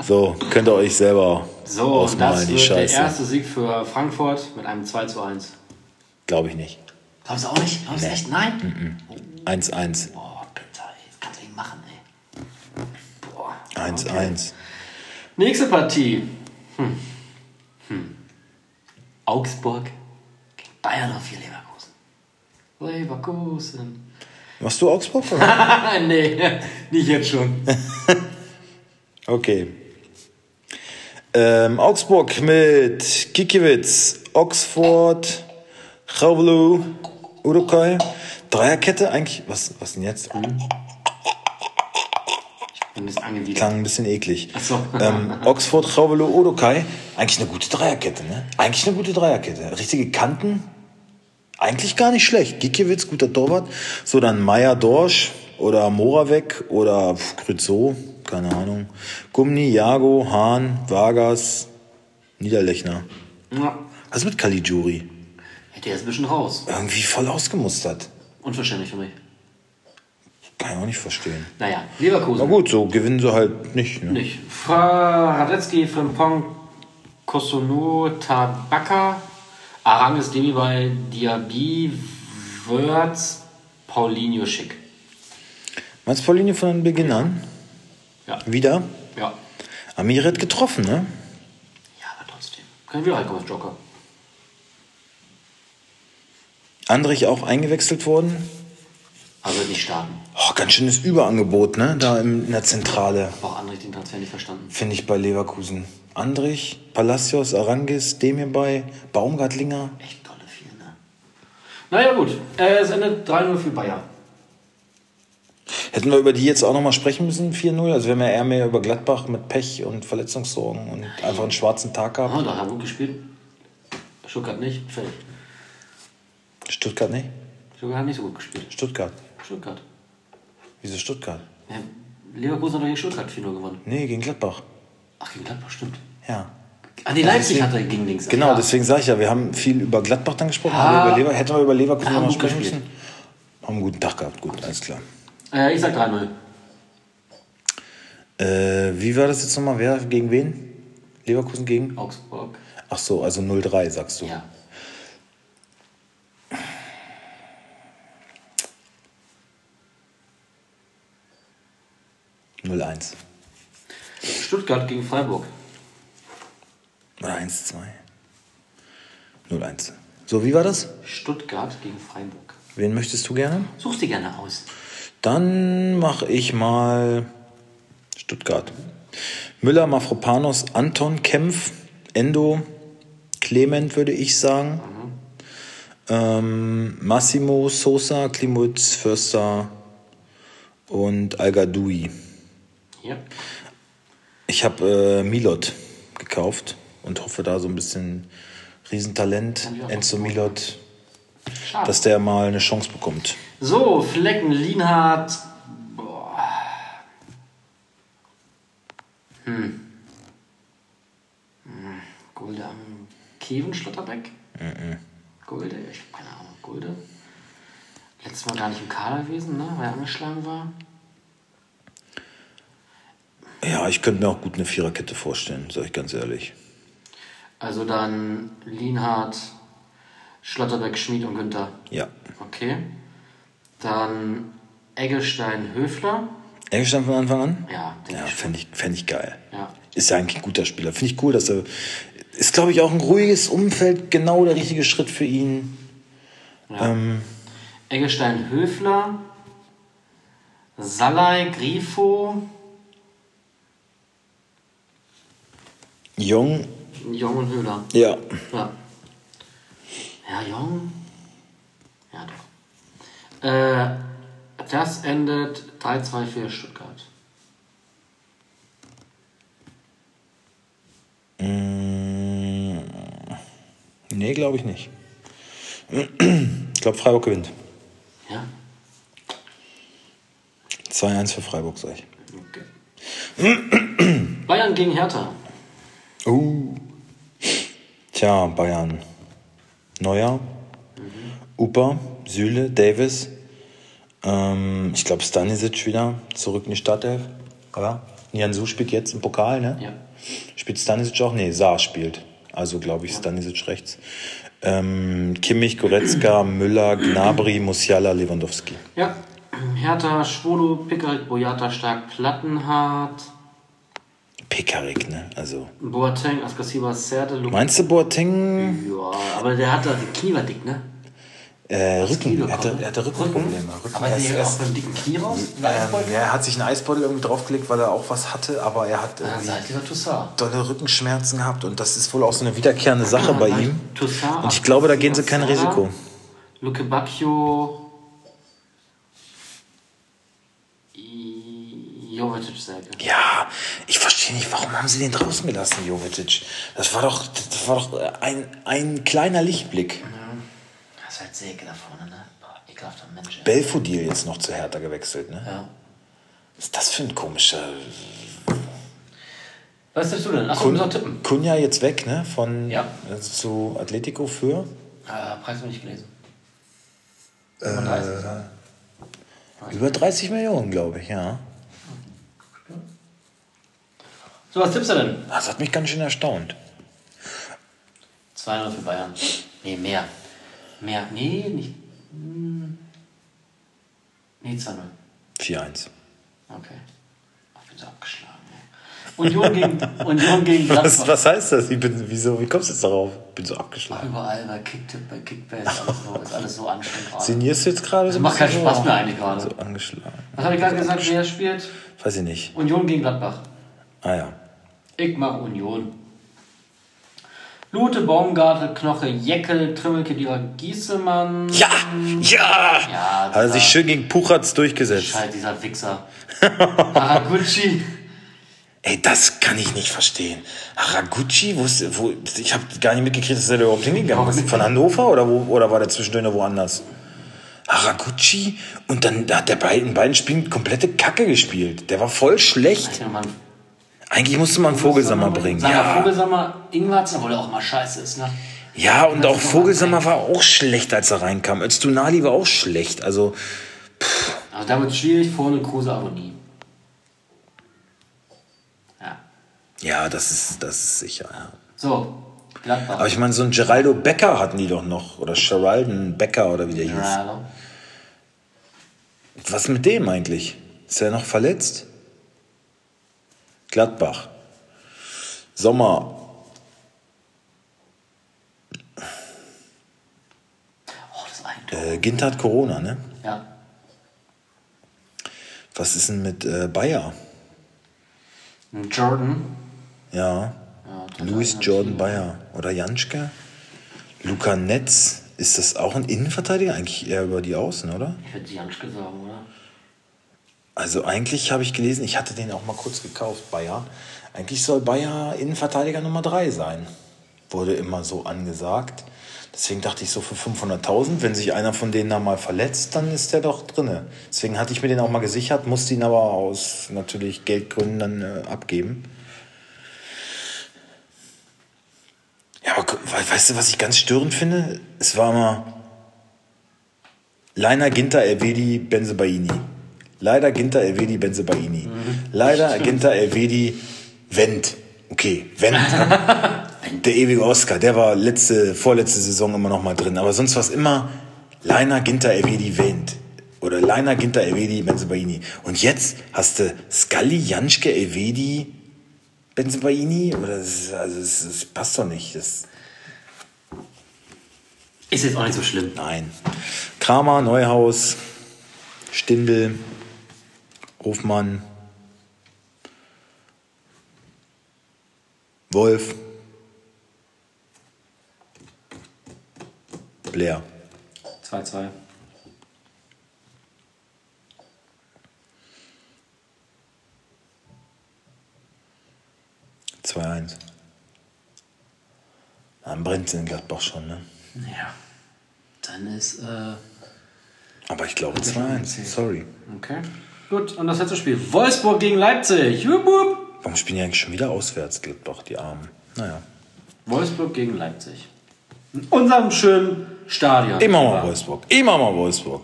So, könnt ihr euch selber So, und ausmalen, das die wird der Scheiße. erste Sieg für Frankfurt mit einem 2 zu 1. Glaube ich nicht. Glaubst du auch nicht? Glaubst du echt? Nein? 1-1. Boah, bitte. Das kannst du nicht machen, ey. Boah. 1-1. Nächste Partie. Hm. Hm. Augsburg gegen Bayern auf 4 Leverkusen. Leverkusen. Machst du Augsburg? Oder? Nee, nicht jetzt schon. Okay. Ähm, Augsburg mit Kikiewicz, Oxford, Chavlu, Urukai. Dreierkette eigentlich. Was, was denn jetzt? Klang ein bisschen eklig. Ach so. Ähm, Oxford, Chavelu, Urukai. Eigentlich eine gute Dreierkette, ne? Eigentlich eine gute Dreierkette. Richtige Kanten. Eigentlich gar nicht schlecht. Gikiewicz, guter Torwart. So, dann Meier, Dorsch oder Moravec oder Grützow, keine Ahnung. Gumni, Jago, Hahn, Vargas, Niederlechner. Ja. Was ist mit Caligiuri? Hätte er jetzt ein bisschen raus. Irgendwie voll ausgemustert. Unverständlich für mich. Kann ich auch nicht verstehen. Naja, Na Leverkusen. gut, so gewinnen sie halt nicht. Ne? Nicht. Fra Radetzky, Frimpong, Kosunu, Tabaka, Aranges, Demi bei Diaby, Wörth, Paulinho Schick. Meinst du Pauline von Beginn an? Ja. Wieder? Ja. Amir hat getroffen, ne? Ja, aber trotzdem. Kann ich wieder reinkommen als Joker. Andrich auch eingewechselt worden. Aber wird nicht starten. Oh, ganz schönes Überangebot, ne? Da in der Zentrale. Auch Andrich den Transfer nicht verstanden. Finde ich bei Leverkusen. Andrich, Palacios, Arangis, Demirbay, Baumgartlinger. Echt tolle vier, ne? Naja, gut. Äh, es endet 3-0 für Bayern. Hätten wir über die jetzt auch nochmal sprechen müssen, 4-0? Also wir haben ja eher mehr über Gladbach mit Pech und Verletzungssorgen und einfach einen schwarzen Tag gehabt. Ah, da haben wir gut gespielt. Stuttgart nicht. Fertig. Stuttgart nicht? Stuttgart hat nicht so gut gespielt. Stuttgart. Stuttgart. Wieso Stuttgart? Ja, Leverkusen hat doch gegen Stuttgart 4-0 gewonnen. Nee, gegen Gladbach. Ach, gegen Gladbach, stimmt. Ja. Ah, nee, Leipzig deswegen- hat er gegen links. Genau, ja. deswegen sage ich ja, wir haben viel über Gladbach dann gesprochen, Ja. Lever hätten wir über Leverkusen nochmal sprechen müssen. Haben einen guten Tag gehabt, gut, alles klar. Äh, ich sag 3-0. Äh, wie war das jetzt nochmal? Wer gegen wen? Leverkusen gegen? Augsburg. Ach so, also 0-3 sagst du. Ja. 0-1. Stuttgart gegen Freiburg. Oder 1-2. 0-1. So, wie war das? Stuttgart gegen Freiburg. Wen möchtest du gerne? Such dir gerne aus. Dann mache ich mal Stuttgart. Müller, Mafropanos, Anton, Kempf, Endo, Clement würde ich sagen. Ähm, Massimo, Sosa, Klimutz, Förster und Al-Gadoui. Ja. Ich habe äh, Milot gekauft und hoffe da so ein bisschen Riesentalent. Enzo. Milot, Schade. dass der mal eine Chance bekommt. So, Flecken, Lienhardt. Boah. Hm. Hm. Gulde am Kevin Schlotterbeck? Gulde? Ich hab keine Ahnung. Gulde? Letztes Mal gar nicht im Kader gewesen, ne? Weil er angeschlagen war. Ja, ich könnte mir auch gut eine Viererkette vorstellen, sage ich ganz ehrlich. Also dann Lienhardt, Schlotterbeck, Schmid und Günther. Ja. Okay. Dann Eggestein, Höfler. Eggestein von Anfang an? Ja, Ja, fände ich, fänd ich geil. Ja. Ist ja eigentlich ein guter Spieler. Finde ich cool, dass er. Ist, glaube ich, auch ein ruhiges Umfeld, genau der richtige Schritt für ihn. Ähm, Eggestein, Höfler. Salai, Grifo, Jung, Jong und Höhler. ja. Ja. Ja, Jong. Ja, doch. Äh, das endet 3-2 für Stuttgart. Mm, nee, glaube ich nicht. Ich glaube, Freiburg gewinnt. Ja? 2-1 für Freiburg, sag ich. Okay. Bayern gegen Hertha. Uh. Tja, Bayern. Neuer, Upa, Süle, Davis. Ähm, ich glaube, Stanisic wieder zurück in die Startelf. Oder? Jansu spielt jetzt im Pokal, ne? Ja. Spielt Stanisic auch? Nee, Saar spielt. Also glaube ich Stanisic rechts. Ähm, Kimmich, Goretzka, Müller, Gnabry, Musiala, Lewandowski. Ja. Hertha, Schwolo, Pickert, Boyata, Stark, Plattenhardt, Pekarik, ne? Also. Boateng, Askasiba, Serde, Lukas. Meinst du Boateng? Ja, aber der hat da die Knie war dick, ne? Äh, Rücken. Er hatte, er hatte Rückenprobleme. Rücken. Aber er, ist, er, ist, beim dicken Knie raus? ähm, er hat sich einen Eisbeutel irgendwie draufgelegt, weil er auch was hatte, aber er hat Ja, irgendwie seid ihr Toussaint. dolle Rückenschmerzen gehabt und das ist wohl auch so eine wiederkehrende Sache bei ihm. Toussaint, Und ich glaube, da gehen sie kein Risiko. Luke Bacchio. Jovetic Säge. Ja, ich verstehe nicht, warum haben sie den draußen gelassen, Jovetic? Das war doch, das war doch ein, ein kleiner Lichtblick. Das ist halt Säge da vorne, ne? Boah, ekelhafter Mensch. ey. Belfodil jetzt noch zu Hertha gewechselt, ne? Ja. Was ist das für ein komischer... Was tippst du denn? Achso, noch tippen. Kunja jetzt weg, ne? Von Ja. zu Atletico für... Äh, Preis noch nicht gelesen. Äh, 35. Über 30 Millionen, glaube ich, ja. So, was tippst du denn? Das hat mich ganz schön erstaunt. 200 für Bayern. Nee, mehr. Mehr. Nee, nicht. hm. Nee, 2-0. 4-1. Okay. Ich bin so abgeschlagen. Union gegen, Union gegen Was, Gladbach. was heißt das? Ich bin, wieso, wie kommst du jetzt darauf? Bin so abgeschlagen. überall bei Kicktipp, bei Kickbase, alles so, ist alles so anstrengend gerade. Signierst du jetzt gerade so macht keinen Spaß so- mehr eigentlich gerade. So angeschlagen. Was habe ich gerade gesagt, wer spielt? Weiß ich nicht. Union gegen Gladbach. Ah ja. Ich mache Union. Lute, Baumgartel, Knoche, Jeckel, Trimmelke, Dierer, Giesemann. Ja! Ja! Ja, Hat er sich schön gegen Puchatz durchgesetzt. Scheiße, dieser Wichser. Haraguchi. Ey, das kann ich nicht verstehen. Haraguchi, wo ist, wo, ich habe gar nicht mitgekriegt, dass er da überhaupt hingegangen ist. Von Hannover oder, wo, oder war der zwischendurch noch woanders? Haraguchi und dann hat der beiden, in beiden Spielen komplette Kacke gespielt. Der war voll schlecht. Mann. Eigentlich musste man Vogelsammer bringen. Sag Ja. Vogelsammer, Ingwarzen, obwohl er auch mal scheiße ist, ne? ja, und auch Vogelsammer war auch schlecht, als er reinkam. Öztunali war auch schlecht. Also, Also da wird schwierig, vorne Kruse, Abonnie. Ja. ja, das ist, das ist sicher, ja. So, Gladbach. Aber ich meine, so einen Geraldo Becker hatten die doch noch. Oder Geralden Becker oder wie der hieß. Gerardo. Was mit dem eigentlich? Ist er noch verletzt? Gladbach. Sommer. Oh, das. Äh, Gint hat Corona, ne? Ja. Was ist denn mit äh, Bayer? Ein Jordan. Ja. Ja, Louis. Jordan Bayer. Oder Janschke? Luca Netz. Ist das auch ein Innenverteidiger? Eigentlich eher über die Außen, oder? Ich hätte Janschke sagen, oder? Also eigentlich habe ich gelesen, ich hatte den auch mal kurz gekauft, Bayer. Eigentlich soll Bayer Innenverteidiger Nummer 3 sein. Wurde immer so angesagt. Deswegen dachte ich so für 500.000, wenn sich einer von denen da mal verletzt, dann ist der doch drinne. Deswegen hatte ich mir den auch mal gesichert, musste ihn aber aus natürlich Geldgründen dann äh, abgeben. Ja, aber weißt du, was ich ganz störend finde? Es war immer Leiner Ginter Elvedi Benzebaini. Leider Ginter Elvedi Benzebaini. Leider Ginter Elvedi Wendt. Okay, Wendt. der ewige Oscar, der war letzte, vorletzte Saison immer noch mal drin. Aber sonst war es immer Leiner Ginter Elvedi Wendt. Oder Leiner Ginter Elvedi Benzebaini. Und jetzt hast du Scully Janschke Elvedi Benzebaini? Oder das, also das, das passt doch nicht. Das, Ist jetzt auch nicht so schlimm. Nein. Kramer, Neuhaus, Stindl, Hofmann, Wolf, Blair. 2-2. Zwei 2-1. Dann brennt es in Gladbach schon, ne? Ja. Dann ist, äh, Aber ich glaube 2-1. Sorry. okay. Gut, und das letzte Spiel. Wolfsburg gegen Leipzig. Jupp, jupp. Warum spielen die eigentlich schon wieder auswärts, Gladbach, die Armen? Naja. Wolfsburg gegen Leipzig. In unserem schönen Stadion. Immer mal Wolfsburg. Immer mal Wolfsburg.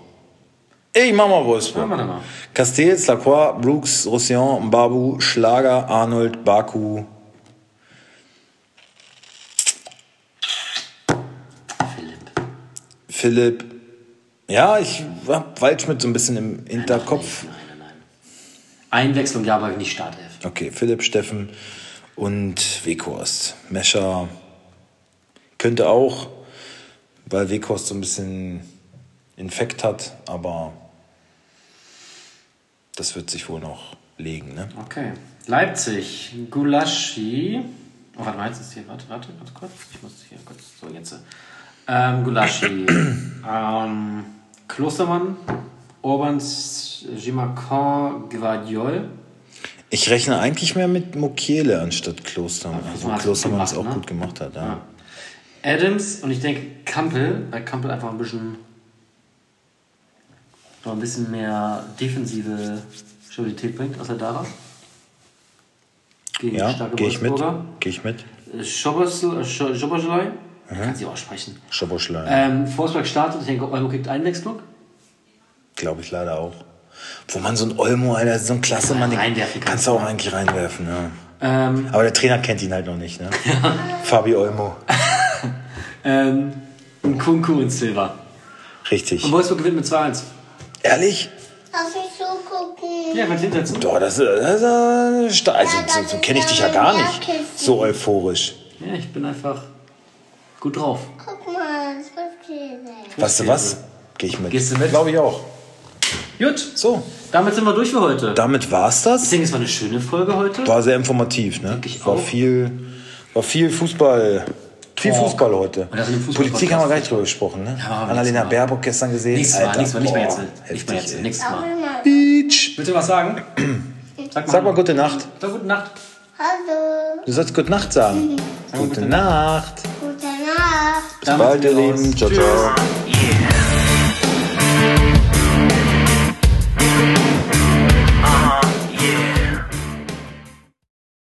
Immer mal Wolfsburg. Mal. Castells, Lacroix, Brooks, Roussillon, Babu, Schlager, Arnold, Baku. Philipp. Philipp. Ja, ich hab Waldschmidt so ein bisschen im Hinterkopf. Nein. Einwechslung, ja, aber nicht Startelf. Okay, Philipp, Steffen und Weghorst. Mescher könnte auch, weil Weghorst so ein bisschen Infekt hat, aber das wird sich wohl noch legen, ne? Okay. Leipzig. Gulaschi. Oh, warte mal, jetzt ist hier. Warte, warte, warte kurz. Ich muss hier kurz. So, jetzt. Ähm, Gulaschi. ähm, Klostermann. Urbans Gimacan Guardiol. Ich rechne eigentlich mehr mit Mokiele anstatt Klostermann. Hat's Klostermann es auch ne? gut gemacht hat, ja. Adams und ich denke Kampel, weil Kampel einfach ein bisschen noch ein bisschen mehr defensive Stabilität bringt, als er da war. Gegen Ja, starke gehe ich mit. Gehe ich mit. Schoboschlei, kann sie aussprechen. Schoboschlein. Ähm, Forsberg startet, ich denke, Olmo kriegt Einwechslung. Glaube ich leider auch. Wo man so ein Olmo, Alter, so ein klasse Mann, den reinwerfen kann. kannst du auch eigentlich reinwerfen, ja. Ähm, Aber der Trainer kennt ihn halt noch nicht, ne? Fabi Olmo. ähm, und Kunku und Silva. Richtig. Und Wolfsburg gewinnt mit 2-1. Ehrlich? Darf ich so gucken? Ja, was hinterzu? Boah, das, ist- das ist stark. Also, so, so kenne ich dich ja gar nicht. So euphorisch. Ja, ich bin einfach gut drauf. Guck mal, das wird hier. Weißt du was? Gehe ich mit. Gehst du mit? Glaube ich auch. Gut, So, damit sind wir durch für heute. damit war's Ich das. denke, es war eine schöne Folge heute. War sehr informativ, ne? ich War auch. viel, war viel Fußball. Viel Talk. Fußball heute. Fußball- Politik haben wir gar nicht drüber gesprochen, ne? Ja, Annalena Mal. Baerbock gestern gesehen. Nächstes Mal, Alter, nächstes Mal, nicht mehr boah, jetzt. Nicht mehr heftig, jetzt, nächstes Mal. Beach. Willst du was sagen? Sag mal, Sag mal gute Nacht. Sag gute Nacht. Hallo, Du sollst gute Nacht sagen. Gute Nacht. gute Nacht. Bis bald, ihr Lieben. Ciao, ciao.